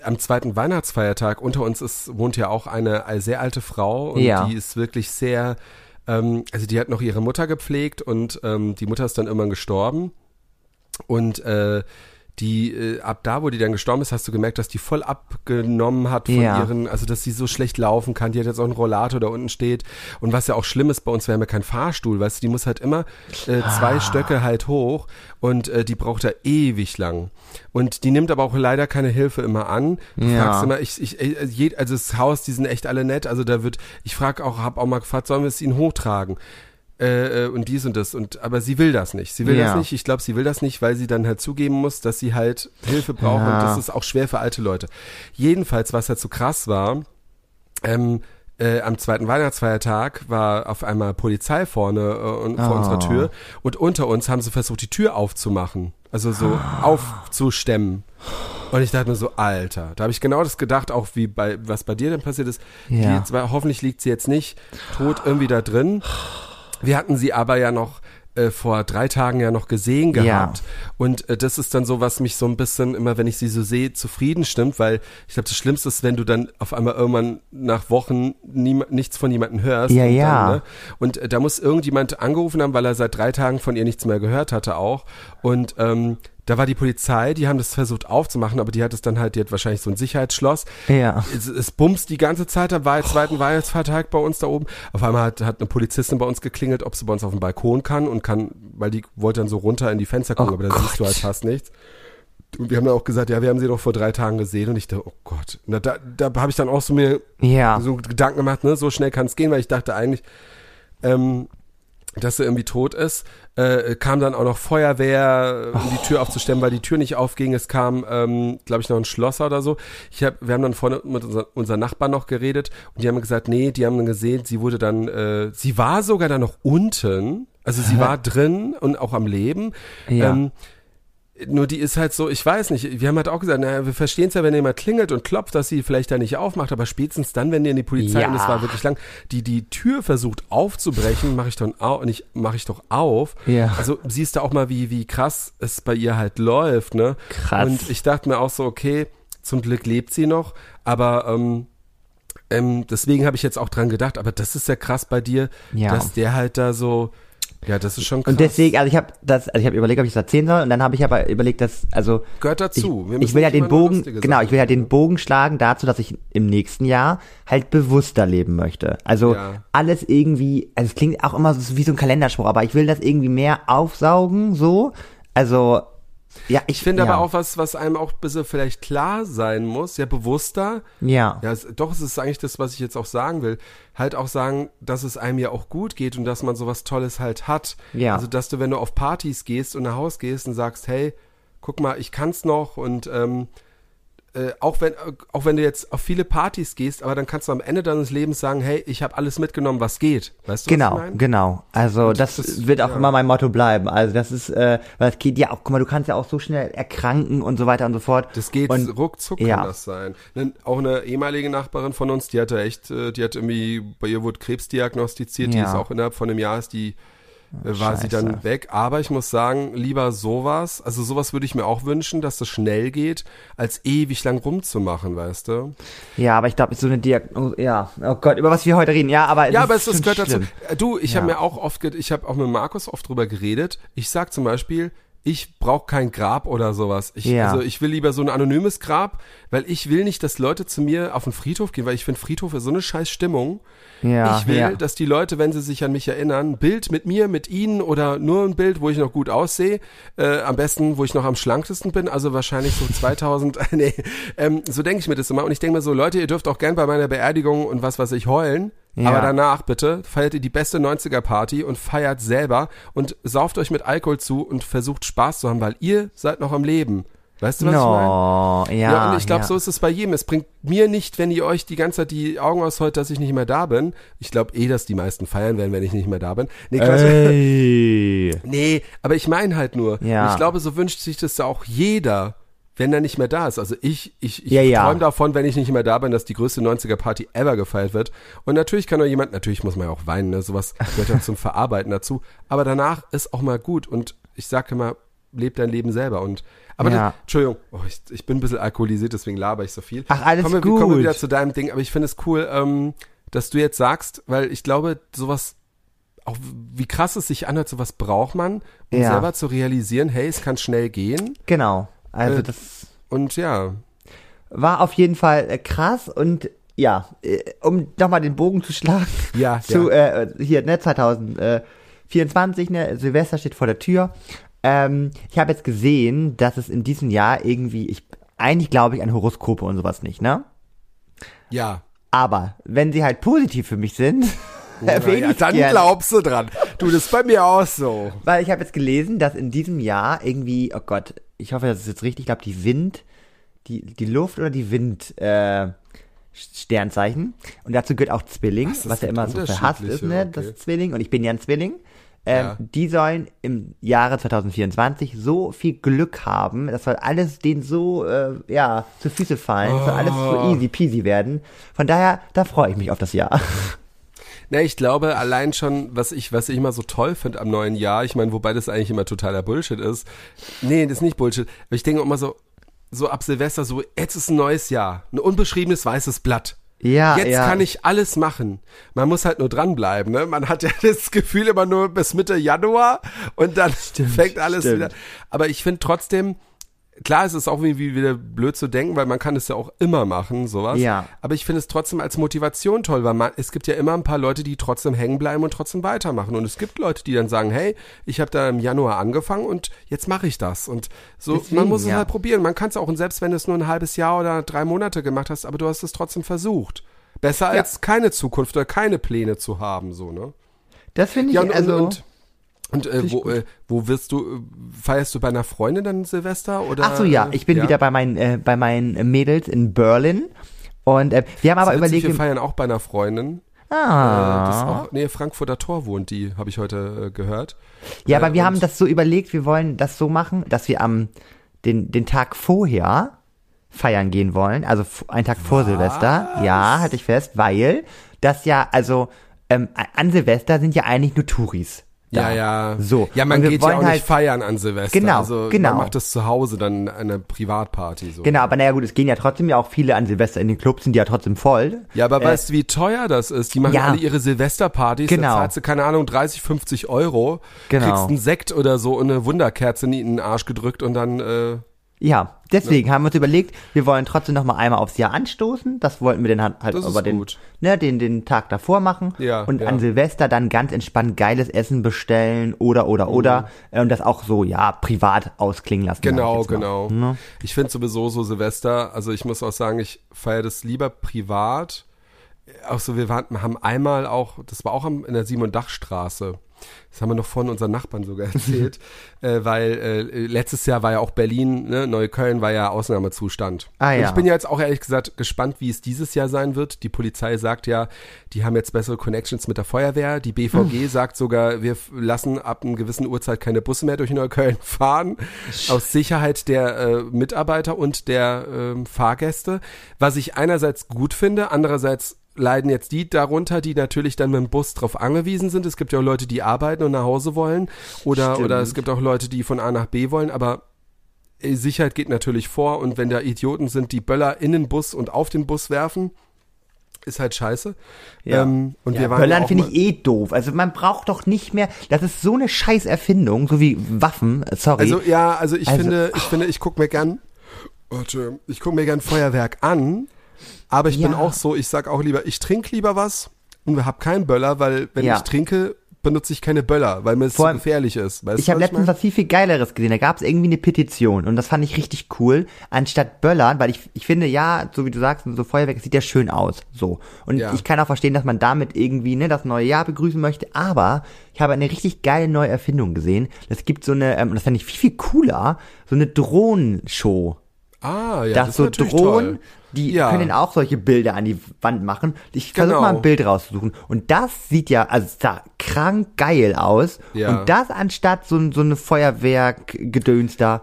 am zweiten Weihnachtsfeiertag unter uns ist, wohnt ja auch eine, sehr alte Frau und Ja. die ist wirklich sehr, ähm, also die hat noch ihre Mutter gepflegt und ähm, die Mutter ist dann irgendwann gestorben und äh, die äh, ab da, wo die dann gestorben ist, hast du gemerkt, dass die voll abgenommen hat von Ja. ihren, also dass sie so schlecht laufen kann. Die hat jetzt auch einen Rollator da unten steht. Und was ja auch schlimm ist bei uns, wir haben ja keinen Fahrstuhl, weißt du, die muss halt immer äh, zwei Ah. Stöcke halt hoch und äh, die braucht da ewig lang. Und die nimmt aber auch leider keine Hilfe immer an. Du Ja. fragst immer, ich, ich, äh, also das Haus, die sind echt alle nett. Also da wird, ich frage auch, hab auch mal gefragt, sollen wir es ihnen hochtragen? Äh, äh, und dies und das und aber sie will das nicht. Sie will Ja. das nicht. Ich glaube, sie will das nicht, weil sie dann halt zugeben muss, dass sie halt Hilfe braucht Ja. und das ist auch schwer für alte Leute. Jedenfalls, was halt so krass war, ähm, äh, am zweiten Weihnachtsfeiertag war auf einmal Polizei vorne äh, und, vor Oh. unserer Tür und unter uns haben sie versucht, die Tür aufzumachen. Also so aufzustemmen. Und ich dachte mir so, Alter, da habe ich genau das gedacht, auch wie bei, was bei dir dann passiert ist. Ja. Die hoffentlich liegt sie jetzt nicht tot irgendwie da drin. Wir hatten sie aber ja noch äh, vor drei Tagen ja noch gesehen Ja. gehabt. Und äh, das ist dann so, was mich so ein bisschen immer, wenn ich sie so sehe, zufrieden stimmt, weil ich glaube, das Schlimmste ist, wenn du dann auf einmal irgendwann nach Wochen nie, nichts von jemandem hörst. Ja, und ja. Dann, ne? Und äh, da muss irgendjemand angerufen haben, weil er seit drei Tagen von ihr nichts mehr gehört hatte auch. Und ähm, da war die Polizei, die haben das versucht aufzumachen, aber die hat es dann halt, die hat wahrscheinlich so ein Sicherheitsschloss. Ja. Es, es bumst die ganze Zeit, da war jetzt zweiten Weihnachtsfeiertag bei uns da oben. Auf einmal hat, hat eine Polizistin bei uns geklingelt, ob sie bei uns auf dem Balkon kann und kann, weil die wollte dann so runter in die Fenster gucken, Oh aber da siehst du halt fast nichts. Und wir haben dann auch gesagt, ja, wir haben sie doch vor drei Tagen gesehen und ich dachte, oh Gott. Da, da, da habe ich dann auch so mir Ja. so Gedanken gemacht, ne, so schnell kann es gehen, weil ich dachte eigentlich, ähm, dass er irgendwie tot ist. Äh, kam dann auch noch Feuerwehr, um die Tür aufzustemmen, weil die Tür nicht aufging. Es kam, ähm, glaube ich, noch ein Schlosser oder so. Ich hab, wir haben dann vorne mit unser, unseren Nachbarn noch geredet und die haben gesagt, nee, die haben dann gesehen, sie wurde dann, äh, sie war sogar dann noch unten. Also sie war drin und auch am Leben. Ja. Ähm, nur die ist halt so, ich weiß nicht, wir haben halt auch gesagt, naja, wir verstehen es ja, wenn jemand klingelt und klopft, dass sie vielleicht da nicht aufmacht, aber spätestens dann, wenn dir die Polizei, Ja. und es war wirklich lang, die die Tür versucht aufzubrechen, mache ich dann auch, nicht, mache ich doch auf. Ja. Also siehst du auch mal, wie, wie krass es bei ihr halt läuft, ne? Krass. Und ich dachte mir auch so, okay, zum Glück lebt sie noch, aber ähm, ähm, deswegen habe ich jetzt auch dran gedacht, aber das ist ja krass bei dir, Ja. dass der halt da so, ja, das ist schon krass. Und deswegen, also ich habe das, also ich habe überlegt, ob ich das erzählen soll, und dann habe ich aber überlegt, dass, also Gehört dazu. Ich, ich will ja nicht den Bogen, genau, ich will ja den Bogen schlagen dazu, dass ich im nächsten Jahr halt bewusster leben möchte. Also Ja. alles irgendwie, also es klingt auch immer so wie so ein Kalenderspruch, aber ich will das irgendwie mehr aufsaugen, so. Also, ja, ich, Ich finde ja. aber auch was, was einem auch ein bisschen vielleicht klar sein muss, ja bewusster. Ja. Ja, es, doch, es ist eigentlich das, was ich jetzt auch sagen will. Halt auch sagen, dass es einem ja auch gut geht und dass man sowas Tolles halt hat. Ja. Also, dass du, wenn du auf Partys gehst und nach Haus gehst und sagst, hey, guck mal, ich kann's noch und ähm, äh, auch wenn äh, auch wenn du jetzt auf viele Partys gehst, aber dann kannst du am Ende deines Lebens sagen, hey, ich habe alles mitgenommen, was geht. Weißt du, Genau, genau. Also Und das, das- wird auch ja. immer mein Motto bleiben. Also das ist, äh, weil es geht ja auch, guck mal, du kannst ja auch so schnell erkranken und so weiter und so fort. Das geht und, ruckzuck ja. kann das sein. Auch eine ehemalige Nachbarin von uns, die hatte echt, äh, die hat irgendwie, bei ihr wurde Krebs diagnostiziert, die Ja. ist auch innerhalb von einem Jahr ist die, äh, war sie dann weg. Aber ich muss sagen, lieber sowas, also sowas würde ich mir auch wünschen, dass das schnell geht, als ewig lang rumzumachen, weißt du? Ja, aber ich glaube, so eine Diagnose, ja, oh Gott, über was wir heute reden, ja, aber Ja, aber es, ist gehört dazu. Du, ich Ja. habe mir auch oft, ich habe auch mit Markus oft drüber geredet. Ich sag zum Beispiel, ich brauche kein Grab oder sowas. Ich, Ja. Also ich will lieber so ein anonymes Grab, weil ich will nicht, dass Leute zu mir auf den Friedhof gehen, weil ich finde Friedhof ist so eine scheiß Stimmung. Ja, ich will, ja. dass die Leute, wenn sie sich an mich erinnern, ein Bild mit mir, mit ihnen oder nur ein Bild, wo ich noch gut aussehe, äh, am besten, wo ich noch am schlankesten bin, also wahrscheinlich so 2000, nee, ähm, so denke ich mir das immer und ich denke mir so, Leute, ihr dürft auch gern bei meiner Beerdigung und was weiß ich heulen, Ja. aber danach bitte feiert ihr die beste 90er Party und feiert selber und sauft euch mit Alkohol zu und versucht Spaß zu haben, weil ihr seid noch am Leben. Weißt du, was ich meine? No, ja. Ja, und ich glaube, ja. so ist es bei jedem. Es bringt mir nicht, wenn ihr euch die ganze Zeit die Augen ausheult, dass ich nicht mehr da bin. Ich glaube eh, dass die meisten feiern werden, wenn ich nicht mehr da bin. Nee. Ey. nee aber ich meine halt nur. Ja. Ich glaube, so wünscht sich das ja auch jeder, wenn er nicht mehr da ist. Also ich, ich, ich Ja, ja. träume davon, wenn ich nicht mehr da bin, dass die größte 90er-Party ever gefeiert wird. Und natürlich kann auch jemand, natürlich muss man ja auch weinen, ne? sowas gehört ja zum Verarbeiten dazu. Aber danach ist auch mal gut. Und ich sage immer, lebt dein Leben selber. Und aber Ja. das, Entschuldigung, oh, ich, ich bin ein bisschen alkoholisiert, deswegen laber ich so viel. Ach, alles kommen wir, gut. Kommen wir wieder zu deinem Ding, aber ich finde es cool, ähm, dass du jetzt sagst, weil ich glaube, sowas, auch wie krass es sich anhört, sowas braucht man, um Ja. selber zu realisieren, hey, es kann schnell gehen. Genau. Also Äh, das Und ja, war auf jeden Fall äh, krass und ja, äh, um nochmal den Bogen zu schlagen Ja, zu äh, hier ne 2024 ne Silvester steht vor der Tür. Ähm, ich habe jetzt gesehen, dass es in diesem Jahr irgendwie ich eigentlich glaube ich an Horoskope und sowas nicht, ne? ja. Aber wenn sie halt positiv für mich sind, erwähne ja, ich dann gerne. glaubst du dran. Du, das ist bei mir auch so. Weil ich habe jetzt gelesen, dass in diesem Jahr irgendwie, oh Gott, ich hoffe, das ist jetzt richtig, ich glaube, die Wind, die, die Luft oder die Wind, äh, Sternzeichen. Und dazu gehört auch Zwilling, Was, was, ja immer so verhasst ist, ne, okay. das Zwilling. Und ich bin ja ein Zwilling. Ähm, Ja. Die sollen im Jahre 2024 so viel Glück haben, das soll alles denen so, äh, ja, zu Füße fallen, das soll alles so Oh. easy peasy werden. Von daher, da freue ich mich auf das Jahr. Na, ich glaube, allein schon, was ich, was ich immer so toll finde am neuen Jahr, ich meine, wobei das eigentlich immer totaler Bullshit ist. Nee, das ist nicht Bullshit. Aber ich denke immer so, so ab Silvester, so, jetzt ist ein neues Jahr. Ein unbeschriebenes weißes Blatt. Ja, Jetzt ja. kann ich alles machen. Man muss halt nur dranbleiben, ne? Man hat ja das Gefühl immer nur bis Mitte Januar und dann fängt alles stimmt. wieder. Aber ich finde trotzdem, klar, es ist auch irgendwie wieder blöd zu denken, weil man kann es ja auch immer machen, sowas. Ja. Aber ich finde es trotzdem als Motivation toll, weil man, es gibt ja immer ein paar Leute, die trotzdem hängen bleiben und trotzdem weitermachen. Und es gibt Leute, die dann sagen, hey, ich habe da im Januar angefangen und jetzt mache ich das. Und so, Deswegen, man muss es ja. halt probieren. Man kann es auch, und selbst wenn du es nur ein halbes Jahr oder drei Monate gemacht hast, aber du hast es trotzdem versucht. Besser als keine Zukunft oder keine Pläne zu haben, so, ne? Das finde ich, Ja, und, also. und, und äh, wo, äh, wo wirst du, äh, feierst du bei einer Freundin dann Silvester? Oder, Ach so, ja, äh, ich bin wieder bei meinen, äh, bei meinen Mädels in Berlin. Und äh, wir haben aber überlegt, wir wir- feiern auch bei einer Freundin. Äh, ah, das auch, nee, Frankfurter Tor wohnt die, habe ich heute äh, gehört. ja, äh, aber wir und- haben das so überlegt, wir wollen das so machen, dass wir am den, den Tag vorher feiern gehen wollen, also einen Tag vor Silvester. Ja, hatte ich fest, weil das ja, also ähm, an Silvester sind ja eigentlich nur Touris. Da. Ja, ja. So. Ja, man geht ja auch halt- nicht feiern an Silvester. Genau, also genau. Man macht das zu Hause dann eine Privatparty so. Genau, aber naja gut, es gehen ja trotzdem ja auch viele an Silvester in den Clubs, sind die ja trotzdem voll. Ja, aber Äh, weißt du, wie teuer das ist? Die machen ja. alle ihre Silvesterpartys, Genau. da zahlst du, keine Ahnung, 30, 50 Euro, Genau. kriegst einen Sekt oder so und eine Wunderkerze in den Arsch gedrückt und dann, äh, Ja, deswegen haben wir uns überlegt, wir wollen trotzdem noch mal einmal aufs Jahr anstoßen. Das wollten wir dann halt, halt über den, ne, den, den Tag davor machen. Ja, und ja. an Silvester dann ganz entspannt geiles Essen bestellen oder, oder, Mhm. oder. äh, Und das auch so, ja, privat ausklingen lassen. ich Genau, genau. Ne? Ich finde sowieso so Silvester, also ich muss auch sagen, ich feiere das lieber privat. Auch so, wir waren, haben einmal auch, das war auch in der Simon Dachstraße. Das haben wir noch von unseren Nachbarn sogar erzählt, äh, weil äh, letztes Jahr war ja auch Berlin, ne, Neukölln war ja Ausnahmezustand. Ah, Und ja. ich bin ja jetzt auch ehrlich gesagt gespannt, wie es dieses Jahr sein wird. Die Polizei sagt ja, die haben jetzt bessere Connections mit der Feuerwehr. Die BVG sagt sogar, wir lassen ab einer gewissen Uhrzeit keine Busse mehr durch Neukölln fahren. Aus Sicherheit der äh, Mitarbeiter und der ähm, Fahrgäste. Was ich einerseits gut finde, andererseits leiden jetzt die darunter, die natürlich dann mit dem Bus drauf angewiesen sind. Es gibt ja auch Leute, die arbeiten und nach Hause wollen. Oder, Stimmt. oder es gibt auch Leute, die von A nach B wollen, aber äh, Sicherheit geht natürlich vor und wenn da Idioten sind, die Böller in den Bus und auf den Bus werfen, ist halt scheiße. Ja. Ähm, und ja, wir waren Böllern finde ich eh doof. Also man braucht doch nicht mehr, das ist so eine scheiß Erfindung, so wie Waffen, äh, sorry. Also ja, also ich Also- finde, ich finde, ich gucke mir gern, warte, ich gucke mir gern Feuerwerk an, aber ich bin Ja. auch so, ich sag auch lieber, ich trinke lieber was und hab keinen Böller, weil wenn Ja. ich trinke, benutze ich keine Böller, weil mir es zu gefährlich ist. Weißt Ich habe letztens mein? was viel, viel Geileres gesehen. Da gab es irgendwie eine Petition und das fand ich richtig cool. Anstatt Böllern, weil ich, ich finde, ja, so wie du sagst, so Feuerwerk sieht ja schön aus. So. Und Ja. ich kann auch verstehen, dass man damit irgendwie ne, das neue Jahr begrüßen möchte. Aber ich habe eine richtig geile neue Erfindung gesehen. Es gibt so eine, ähm, und das fand ich viel, viel cooler, so eine Drohnenshow. Ah, ja, dass das ist so Drohnen, toll. Die Ja. können auch solche Bilder an die Wand machen. Ich versuche Genau. mal ein Bild rauszusuchen. Und das sieht ja, also sah krank geil aus. Ja. Und das anstatt so, so eine Feuerwerk-Gedöns da.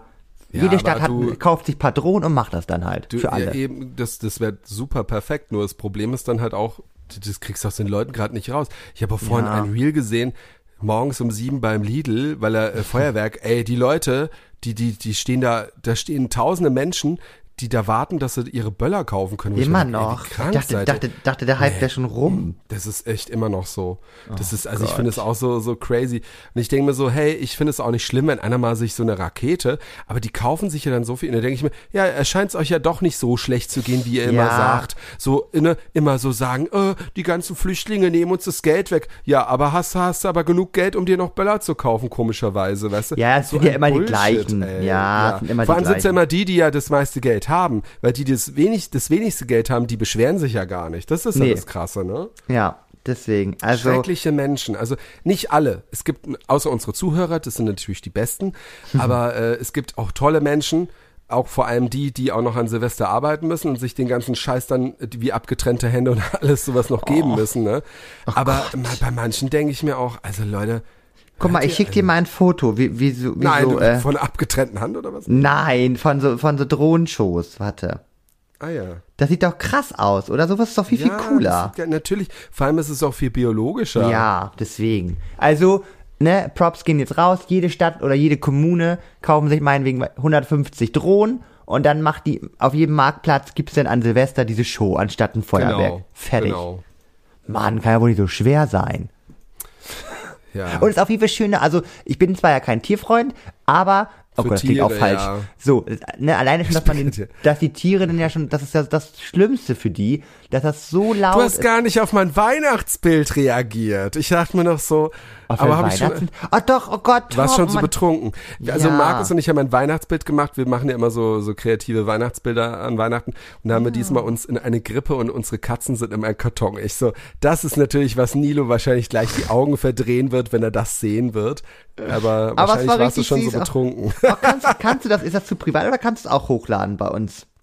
Ja, Jede Stadt hat, du- kauft sich Patronen und macht das dann halt. Du, für alle. Ja, eben, das, das wäre super perfekt. Nur das Problem ist dann halt auch, das kriegst du aus den Leuten gerade nicht raus. Ich habe vorhin Ja. ein Reel gesehen, morgens um sieben beim Lidl, weil er äh, Feuerwerk, ey, die Leute, die, die, die stehen da, da stehen tausende Menschen, die da warten, dass sie ihre Böller kaufen können. Ich Immer ey, wie noch. Ich krank dachte, dachte, dachte, der Hype wäre schon rum. Das ist echt immer noch so. Das ist, also ich Gott. finde es auch so, so crazy. Und ich denke mir so, hey, ich finde es auch nicht schlimm, wenn einer mal sich so eine Rakete, aber die kaufen sich ja dann so viel. Und da denke ich mir, ja, es scheint euch ja doch nicht so schlecht zu gehen, wie ihr immer Ja. sagt. So, ne, immer so sagen, äh, die ganzen Flüchtlinge nehmen uns das Geld weg. Ja, aber hast, hast du aber genug Geld, um dir noch Böller zu kaufen, komischerweise, weißt du? Ja, es sind ja immer die gleichen. Ja, es sind immer Vor die allem sind es ja immer die, die ja das meiste Geld haben, weil die das, wenig, das wenigste Geld haben, die beschweren sich ja gar nicht. Das ist ja Nee. das Krasse, ne? Ja, deswegen. Also, Schreckliche Menschen. Also nicht alle. Es gibt, außer unsere Zuhörer, das sind natürlich die Besten, Mhm. aber äh, es gibt auch tolle Menschen, auch vor allem die, die auch noch an Silvester arbeiten müssen und sich den ganzen Scheiß dann äh, wie abgetrennte Hände und alles sowas noch Oh. geben müssen. Ne? aber ma- bei manchen denke ich mir auch, also Leute, guck mal, ich schick dir mal ein Foto. Wie, wie so, wie nein, so, äh, von einer abgetrennten Hand oder was? nein, von so, von so Drohnenshows. Warte. Ah ja. Das sieht doch krass aus, oder? Sowas ist doch viel, viel ja, cooler. das ist ja- natürlich. Vor allem ist es auch viel biologischer. Ja, deswegen. Also, ne, Props gehen jetzt raus. Jede Stadt oder jede Kommune kaufen sich meinetwegen 150 Drohnen und dann macht die, auf jedem Marktplatz gibt's dann an Silvester diese Show anstatt ein Feuerwerk. Genau. Fertig. Genau. Mann, kann ja wohl nicht so schwer sein. Ja. Und ist auf jeden Fall schöne, also ich bin zwar ja kein Tierfreund, aber oh Gott, das klingt auch Tiere, falsch. ja. So, ne, alleine schon, dass man den, dass die Tiere dann ja schon, das ist ja das Schlimmste für die, dass das so laut Du hast ist. gar nicht auf mein Weihnachtsbild reagiert. Ich dachte mir noch so, Auf aber habe ich schon, Ah doch, oh Gott, Du warst Tom, schon so betrunken. Also Ja. Markus und ich haben ein Weihnachtsbild gemacht. Wir machen ja immer so, so kreative Weihnachtsbilder an Weihnachten. Und da haben wir diesmal uns in eine Grippe und unsere Katzen sind in einem Karton. Ich so, das ist natürlich, was Nilo wahrscheinlich gleich die Augen verdrehen wird, wenn er das sehen wird. Aber, Aber wahrscheinlich war warst du schon so betrunken. Oh, kannst, kannst du das, ist das zu privat oder kannst du es auch hochladen bei uns?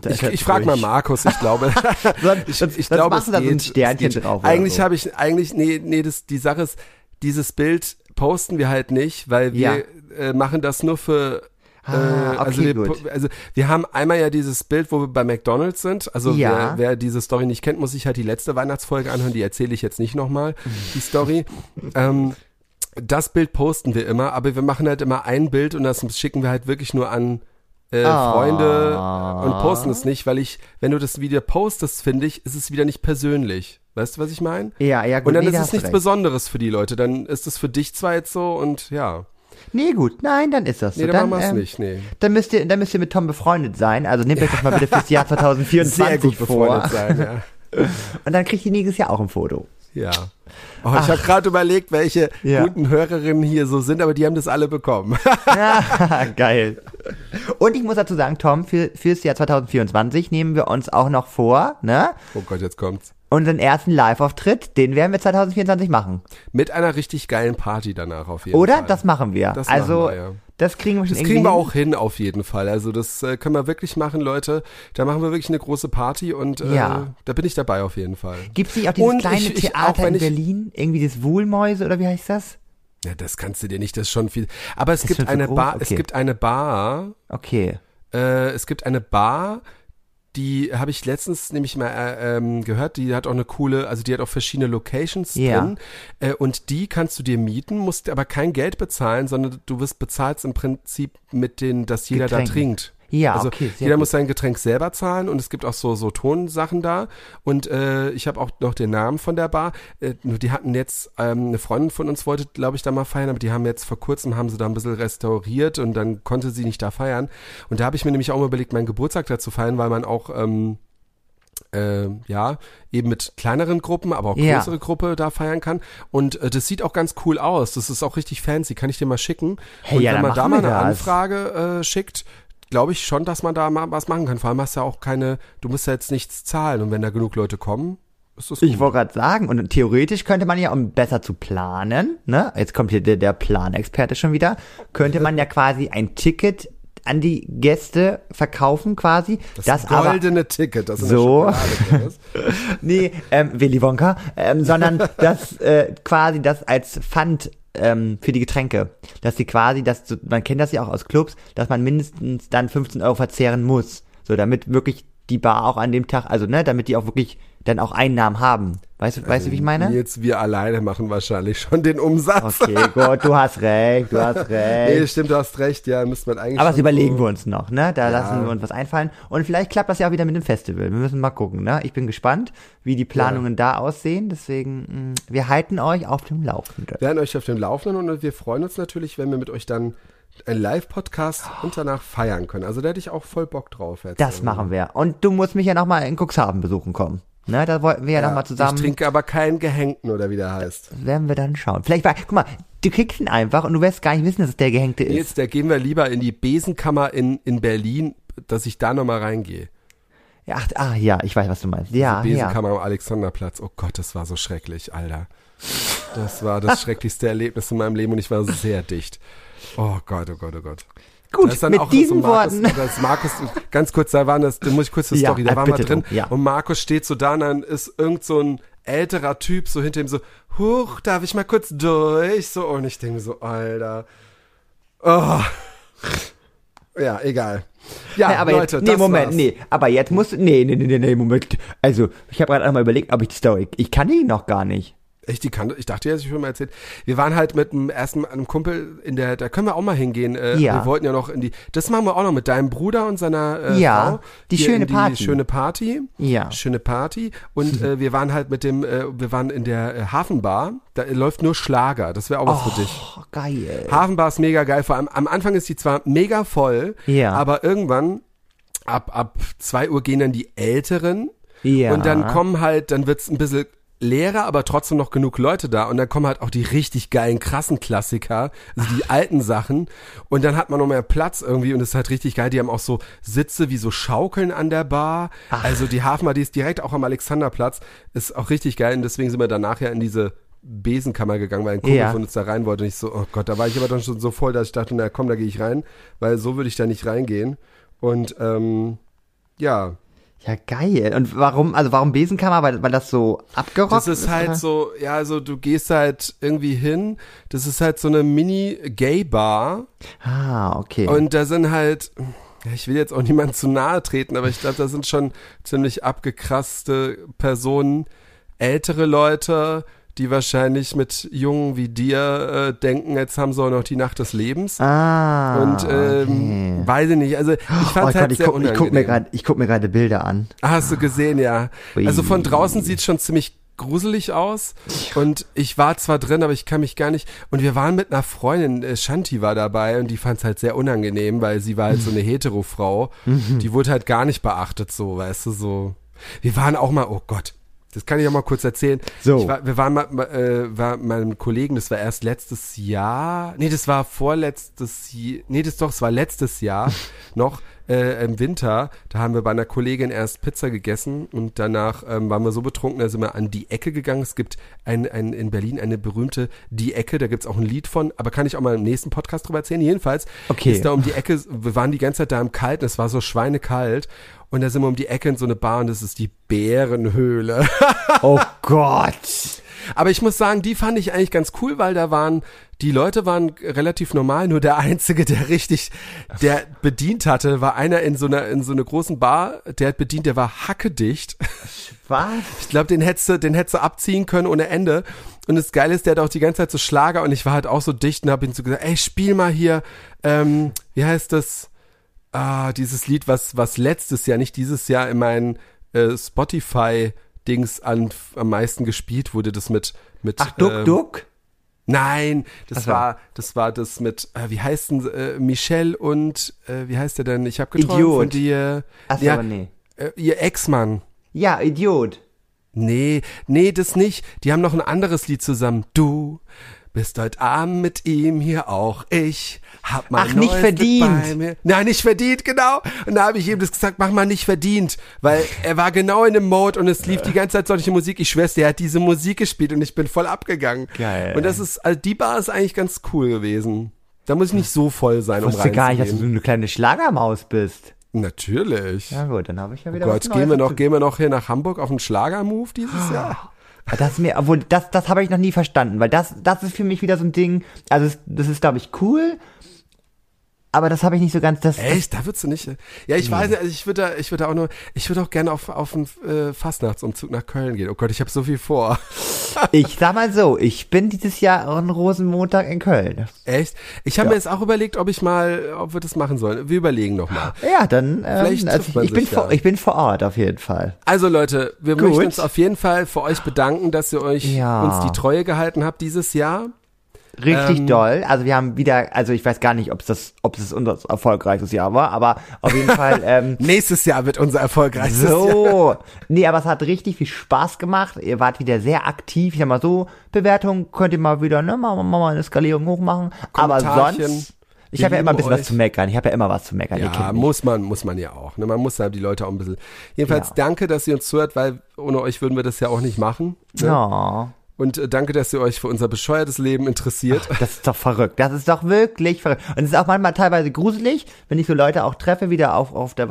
Da Ich, ich frage mal. Markus, ich glaube. Sonst- ich, ich sonst glaube, du da so ein Sternchen es geht. drauf Eigentlich so. habe ich, eigentlich, nee, nee, das, die Sache ist, dieses Bild posten wir halt nicht, weil wir Ja. äh, machen das nur für Ah, äh, also, okay, wir, gut. po- also wir haben einmal ja dieses Bild, wo wir bei McDonalds sind. Also Ja. wer, wer diese Story nicht kennt, muss sich halt die letzte Weihnachtsfolge anhören. Die erzähle ich jetzt nicht nochmal, die Story. ähm, das Bild posten wir immer, aber wir machen halt immer ein Bild und das schicken wir halt wirklich nur an äh, Ah. Freunde und posten es nicht, weil ich, wenn du das Video postest, finde ich, ist es wieder nicht persönlich. Weißt du, was ich meine? Ja, ja, gut. Und dann nee, ist es nichts recht. Besonderes für die Leute. Dann ist es für dich zwar jetzt so und ja. Nee, gut. Nein, dann ist das so. Nee, dann, machen wir es ähm, nicht. Nee. Dann müsst ihr, dann müsst ihr mit Tom befreundet sein. Also nehmt euch das mal bitte fürs Jahr 2024 Sehr gut vor. befreundet sein, ja. Und dann kriegt ihr nächstes Jahr auch ein Foto. Ja. Oh, ich habe gerade überlegt, welche Ja. guten Hörerinnen hier so sind, aber die haben das alle bekommen. Ja, geil. Und ich muss dazu sagen, Tom, für, fürs Jahr 2024 nehmen wir uns auch noch vor, ne? oh Gott, jetzt kommt's. Unseren ersten Live-Auftritt, den werden wir 2024 machen. Mit einer richtig geilen Party danach auf jeden Oder? Fall. Das machen wir. Das also, machen wir, ja. Das kriegen wir schon Das kriegen wir hin. auch hin auf jeden Fall. Also das äh, können wir wirklich machen, Leute. Da machen wir wirklich eine große Party und äh, Ja. da bin ich dabei auf jeden Fall. Gibt's nicht auch dieses Und kleine ich- ich- Theater in Berlin? Irgendwie das Wohlmäuse oder wie heißt das? Ja, das kannst du dir nicht, das ist schon viel. Aber es gibt eine groß? Bar, es Okay. gibt eine Bar, Okay. äh, es gibt eine Bar, die habe ich letztens nämlich mal äh, ähm, gehört, die hat auch eine coole, also die hat auch verschiedene Locations Ja. drin äh, und die kannst du dir mieten, musst aber kein Geld bezahlen, sondern du wirst bezahlt im Prinzip mit den, dass jeder Getränken. da trinkt. Ja, also okay, sehr jeder gut. muss sein Getränk selber zahlen und es gibt auch so so Tonsachen da und äh, ich habe auch noch den Namen von der Bar. Äh, nur die hatten jetzt ähm, eine Freundin von uns wollte, glaube ich, da mal feiern, aber die haben jetzt vor kurzem haben sie da ein bisschen restauriert und dann konnte sie nicht da feiern. Und da habe ich mir nämlich auch mal überlegt, meinen Geburtstag da zu feiern, weil man auch ähm, äh, ja, eben mit kleineren Gruppen, aber auch Ja. größere Gruppe da feiern kann. Und äh, das sieht auch ganz cool aus. Das ist auch richtig fancy. Kann ich dir mal schicken. Hey, und ja, wenn man da mal eine das. Anfrage äh, schickt, glaube ich schon, dass man da mal was machen kann. Vor allem hast du ja auch keine, du musst ja jetzt nichts zahlen. Und wenn da genug Leute kommen, ist das gut. Ich wollte gerade sagen, und theoretisch könnte man ja, um besser zu planen, ne, jetzt kommt hier der, der Planexperte schon wieder, könnte man ja quasi ein Ticket an die Gäste verkaufen quasi, das, das aber goldene Ticket, das in So. ist. nee, ähm, Willy Wonka, ähm, sondern das äh, quasi das als Pfand ähm, für die Getränke, dass sie quasi, das, man kennt das ja auch aus Clubs, dass man mindestens dann 15 Euro verzehren muss, so damit wirklich die Bar auch an dem Tag, also ne, damit die auch wirklich dann auch Einnahmen haben. Weißt du, weißt du, wie ich meine? Jetzt wir alleine machen wahrscheinlich schon den Umsatz. Okay, gut, du hast recht, du hast Nee, recht. stimmt, du hast recht. Ja, müsste man eigentlich Aber das überlegen so wir uns noch, ne? Da lassen wir uns was einfallen. Und vielleicht klappt das ja auch wieder mit dem Festival. Wir müssen mal gucken, ne? Ich bin gespannt, wie die Planungen da aussehen. Deswegen, mh, wir halten euch auf dem Laufenden. Wir halten euch auf dem Laufenden und wir freuen uns natürlich, wenn wir mit euch dann einen Live-Podcast und danach feiern können. Also da hätte ich auch voll Bock drauf jetzt. Das machen wir. Und du musst mich ja nochmal in Cuxhaven besuchen kommen. Ne? Da wollten wir ja, noch nochmal zusammen. Ich trinke aber keinen Gehängten oder wie der heißt. werden wir dann schauen. Vielleicht war, guck mal, du kriegst ihn einfach und du wirst gar nicht wissen, dass es der Gehängte ist. Jetzt, da gehen wir lieber in die Besenkammer in, in Berlin, dass ich da nochmal reingehe. Ja, ach, ah, ja, ich weiß, was du meinst. Ja, Die ja. Besenkammer am Alexanderplatz. Oh Gott, das war so schrecklich, Alter. Das war das schrecklichste Erlebnis in meinem Leben und ich war sehr dicht. Oh Gott, oh Gott, oh Gott. Gut, mit diesen so Markus, Worten. Das Markus, ganz kurz, da waren das, da muss ich kurz die Ja, Story, da waren wir drin drum, ja. und Markus steht so da und dann ist irgend so ein älterer Typ so hinter ihm so, huch, darf ich mal kurz durch? So, und ich denke so, Alter, oh. Ja, egal. Ja, Nee, aber Leute, jetzt, nee, Moment, war's. nee, aber jetzt musst du, nee, nee, nee, nee, nee, Moment. Also, ich habe gerade einmal überlegt, ob ich die Story, ich kann die noch gar nicht. Echt, die kann, ich dachte, ja, ich schon mal erzählt. Wir waren halt mit einem ersten einem Kumpel in der, da können wir auch mal hingehen. Äh, Ja. Wir wollten ja noch in die, das machen wir auch noch mit deinem Bruder und seiner äh, Ja, Frau. die schöne die Party. schöne Party. Ja. Schöne Party. Und äh, wir waren halt mit dem, äh, wir waren in der äh, Hafenbar. Da läuft nur Schlager. Das wäre auch was für dich. Oh, geil. Hafenbar ist mega geil. Vor allem am Anfang ist die zwar mega voll, Ja. aber irgendwann ab ab zwei Uhr gehen dann die Älteren Ja. und dann kommen halt, dann wird's ein bisschen leerer, aber trotzdem noch genug Leute da. Und dann kommen halt auch die richtig geilen, krassen Klassiker, also die alten Sachen. Und dann hat man noch mehr Platz irgendwie und es ist halt richtig geil. Die haben auch so Sitze wie so Schaukeln an der Bar. Also die Hafenbar, die ist direkt auch am Alexanderplatz, ist auch richtig geil. Und deswegen sind wir dann nachher in diese Besenkammer gegangen, weil ein Kumpel Ja. von uns da rein wollte. Und ich so, oh Gott, da war ich aber dann schon so voll, dass ich dachte, na komm, da gehe ich rein, weil so würde ich da nicht reingehen. Und ähm, ja, Ja, geil. Und warum, also warum Besenkammer? Weil, weil das so abgerockt Das ist halt oder? so, ja, also du gehst halt irgendwie hin, das ist halt so eine Mini-Gay-Bar Ah, okay. und da sind halt, ich will jetzt auch niemand zu nahe treten, aber ich glaube, da sind schon ziemlich abgekrasste Personen, ältere Leute, die wahrscheinlich mit Jungen wie dir äh, denken, jetzt haben sie auch noch die Nacht des Lebens. ah, und ähm, weiß ich nicht, also ich Oh fand's Gott, halt ich sehr guck, ich guck mir gerade, ich guck mir gerade Bilder an. Ah, Hast du gesehen, ja. Ui. Also von draußen sieht schon ziemlich gruselig aus und ich war zwar drin, aber ich kann mich gar nicht und wir waren mit einer Freundin, äh, Shanti war dabei und die fand es halt sehr unangenehm, weil sie war halt so eine Hetero-Frau, die wurde halt gar nicht beachtet so, weißt du, so. Wir waren auch mal, oh Gott, das kann ich auch mal kurz erzählen. So. War, wir waren mal, äh, war meinem Kollegen, das war erst letztes Jahr, nee, das war vorletztes Jahr, nee, das doch, es war letztes Jahr noch äh, im Winter. Da haben wir bei einer Kollegin erst Pizza gegessen und danach ähm, waren wir so betrunken, da sind wir an die Ecke gegangen. Es gibt ein, ein, in Berlin eine berühmte Die Ecke, da gibt's auch ein Lied von, aber kann ich auch mal im nächsten Podcast drüber erzählen. Jedenfalls Okay. ist da um die Ecke, wir waren die ganze Zeit da im Kalten, es war so schweinekalt. Und da sind wir um die Ecke in so eine Bar und das ist die Bärenhöhle. Oh Gott. Aber ich muss sagen, die fand ich eigentlich ganz cool, weil da waren, die Leute waren relativ normal, nur der Einzige, der richtig, der bedient hatte, war einer in so einer, in so einer großen Bar, der hat bedient, der war hackedicht. Was? Ich glaube, den hättest du, den hättest du abziehen können ohne Ende. Und das Geile ist, der hat auch die ganze Zeit so Schlager und ich war halt auch so dicht und habe ihm so gesagt, ey, spiel mal hier, ähm, wie heißt das? Ah, dieses Lied, was, was letztes Jahr, nicht dieses Jahr in meinen äh, Spotify-Dings an, am meisten gespielt wurde, das mit, mit Ach, Duck, ähm, Duck? Nein, das so. war, das war das mit, äh, wie heißt denn, äh, Michelle und, äh, wie heißt der denn? Ich habe geträumt Idiot. von dir. Ach so, ja, nee. äh, ihr Ex-Mann. Ja, Idiot. Nee, nee, das nicht. Die haben noch ein anderes Lied zusammen. Du bist heute Abend mit ihm hier auch. Ich hab mein Ach, nicht verdient. Stück bei mir. Nein, nicht verdient, genau. Und da habe ich ihm das gesagt, mach mal nicht verdient. Weil er war genau in dem Mode und es lief die ganze Zeit solche Musik. Ich schwör's dir, er hat diese Musik gespielt und ich bin voll abgegangen. Geil. Und das ist, also die Bar ist eigentlich ganz cool gewesen. Da muss ich nicht so voll sein, Ich um wusste gar nicht, dass du so eine kleine Schlagermaus bist. Natürlich. Ja gut, dann habe ich ja Oh wieder Gott, was gehen wir noch, gehen wir noch hier nach Hamburg auf einen Schlagermove dieses Jahr? Das mir, obwohl, das, das habe ich noch nie verstanden, weil das, das ist für mich wieder so ein Ding, also das ist, glaube ich, cool, aber das habe ich nicht so ganz, das, Echt? Da würdest du nicht. Ja, ich weiß nicht, also ich würde da, ich würde auch nur, ich würde auch gerne auf, auf einen äh, Fastnachtsumzug nach Köln gehen. Oh Gott, ich habe so viel vor. ich sag mal so, ich bin dieses Jahr an Rosenmontag in Köln. Echt? Ich habe Ja. mir jetzt auch überlegt, ob ich mal, ob wir das machen sollen. Wir überlegen noch mal. Ja, dann, ähm, Vielleicht also man ich, bin sich vor, ja. ich bin vor Ort auf jeden Fall. Also Leute, wir Gut. möchten uns auf jeden Fall für euch bedanken, dass ihr euch Ja. uns die Treue gehalten habt dieses Jahr. Richtig Ähm, doll. Also wir haben wieder, also ich weiß gar nicht, ob es das, ob es unser erfolgreichstes Jahr war, aber auf jeden Fall, ähm, Nächstes Jahr wird unser erfolgreichstes Jahr. So. Nee, aber es hat richtig viel Spaß gemacht. Ihr wart wieder sehr aktiv. Ich sag mal so, Bewertung könnt ihr mal wieder, ne, mal, mal, mal eine Skalierung hochmachen. Aber sonst, ich habe ja immer ein bisschen lieben was zu meckern. Ich habe ja immer was zu meckern. Ja, muss man, muss man ja auch. Ne? Man muss ja die Leute auch ein bisschen. Jedenfalls Ja. danke, dass ihr uns zuhört, weil ohne euch würden wir das ja auch nicht machen. Ne? Ja. Und äh, danke, dass ihr euch für unser bescheuertes Leben interessiert. Das ist doch verrückt. Das ist doch wirklich verrückt. Und es ist auch manchmal teilweise gruselig, wenn ich so Leute auch treffe, wieder auf, auf der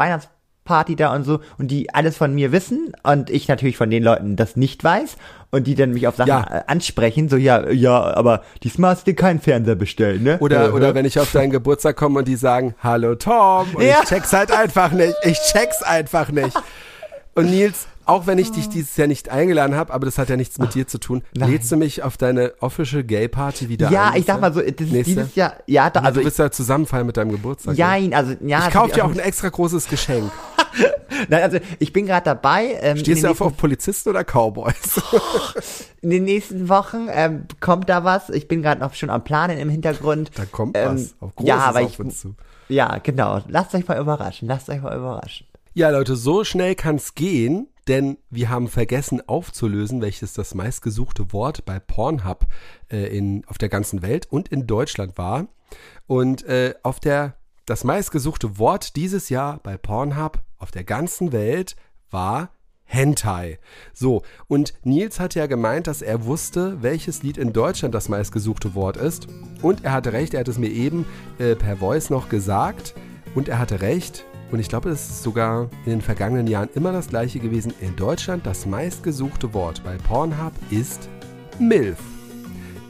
Party da und so und die alles von mir wissen und ich natürlich von den Leuten das nicht weiß und die dann mich auf Sachen Ja. äh, ansprechen, so ja, ja, aber diesmal hast du dir keinen Fernseher bestellt, ne? Oder, oder wenn ich auf deinen Geburtstag komme und die sagen, hallo Tom, und Ja. ich check's halt einfach nicht. Ich check's einfach nicht. Und Nils, auch wenn ich dich dieses Jahr nicht eingeladen habe, aber das hat ja nichts mit dir zu tun, Nein. lädst du mich auf deine Official Gay Party wieder ein? Ja, ich sag mal so, das ist Nächste? dieses Jahr, ja, da, Also also du wirst ja zusammenfallen mit deinem Geburtstag. Jein, also ja. Ich kauf dir auch ein extra großes Geschenk. Nein, also ich bin gerade dabei. Ähm, Stehst du auf, auf Polizisten oder Cowboys? in den nächsten Wochen ähm, kommt da was. Ich bin gerade noch schon am Planen im Hintergrund. Da kommt Ähm, was. Auf Großes ja, aber ich, ja, genau. Lasst euch mal überraschen. Lasst euch mal überraschen. Ja, Leute, so schnell kann's gehen, denn wir haben vergessen aufzulösen, welches das meistgesuchte Wort bei Pornhub äh, in, auf der ganzen Welt und in Deutschland war. Und äh, auf der, das meistgesuchte Wort dieses Jahr bei Pornhub auf der ganzen Welt war Hentai. So, und Nils hat ja gemeint, dass er wusste, welches Lied in Deutschland das meistgesuchte Wort ist. Und er hatte recht, er hat es mir eben äh, per Voice noch gesagt. Und er hatte recht. Und ich glaube, es ist sogar in den vergangenen Jahren immer das gleiche gewesen. In Deutschland das meistgesuchte Wort bei Pornhub ist MILF.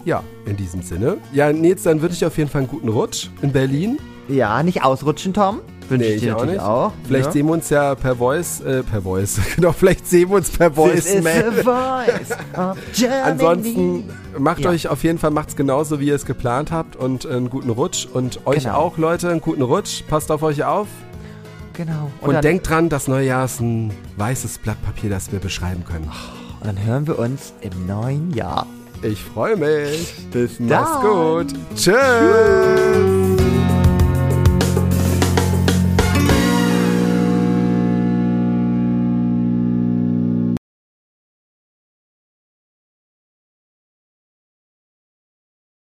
Ja, in diesem Sinne. Ja, Nils, dann wünsche ich auf jeden Fall einen guten Rutsch in Berlin. Ja, nicht ausrutschen, Tom. Wünsche Nee, ich dir auch natürlich nicht. auch. Vielleicht ja. sehen wir uns ja per Voice, äh, per Voice, genau, vielleicht sehen wir uns per This Voice. is Mail. the voice. Ansonsten macht Ja. euch auf jeden Fall, macht's genauso, wie ihr es geplant habt und einen guten Rutsch. Und euch Genau. auch, Leute, einen guten Rutsch. Passt auf euch auf. Genau. Und, dann, denkt dran, das neue Jahr ist ein weißes Blatt Papier, das wir beschreiben können. und dann hören wir uns im neuen Jahr. Ich freue mich. Bis Mach's gut. Tschüss.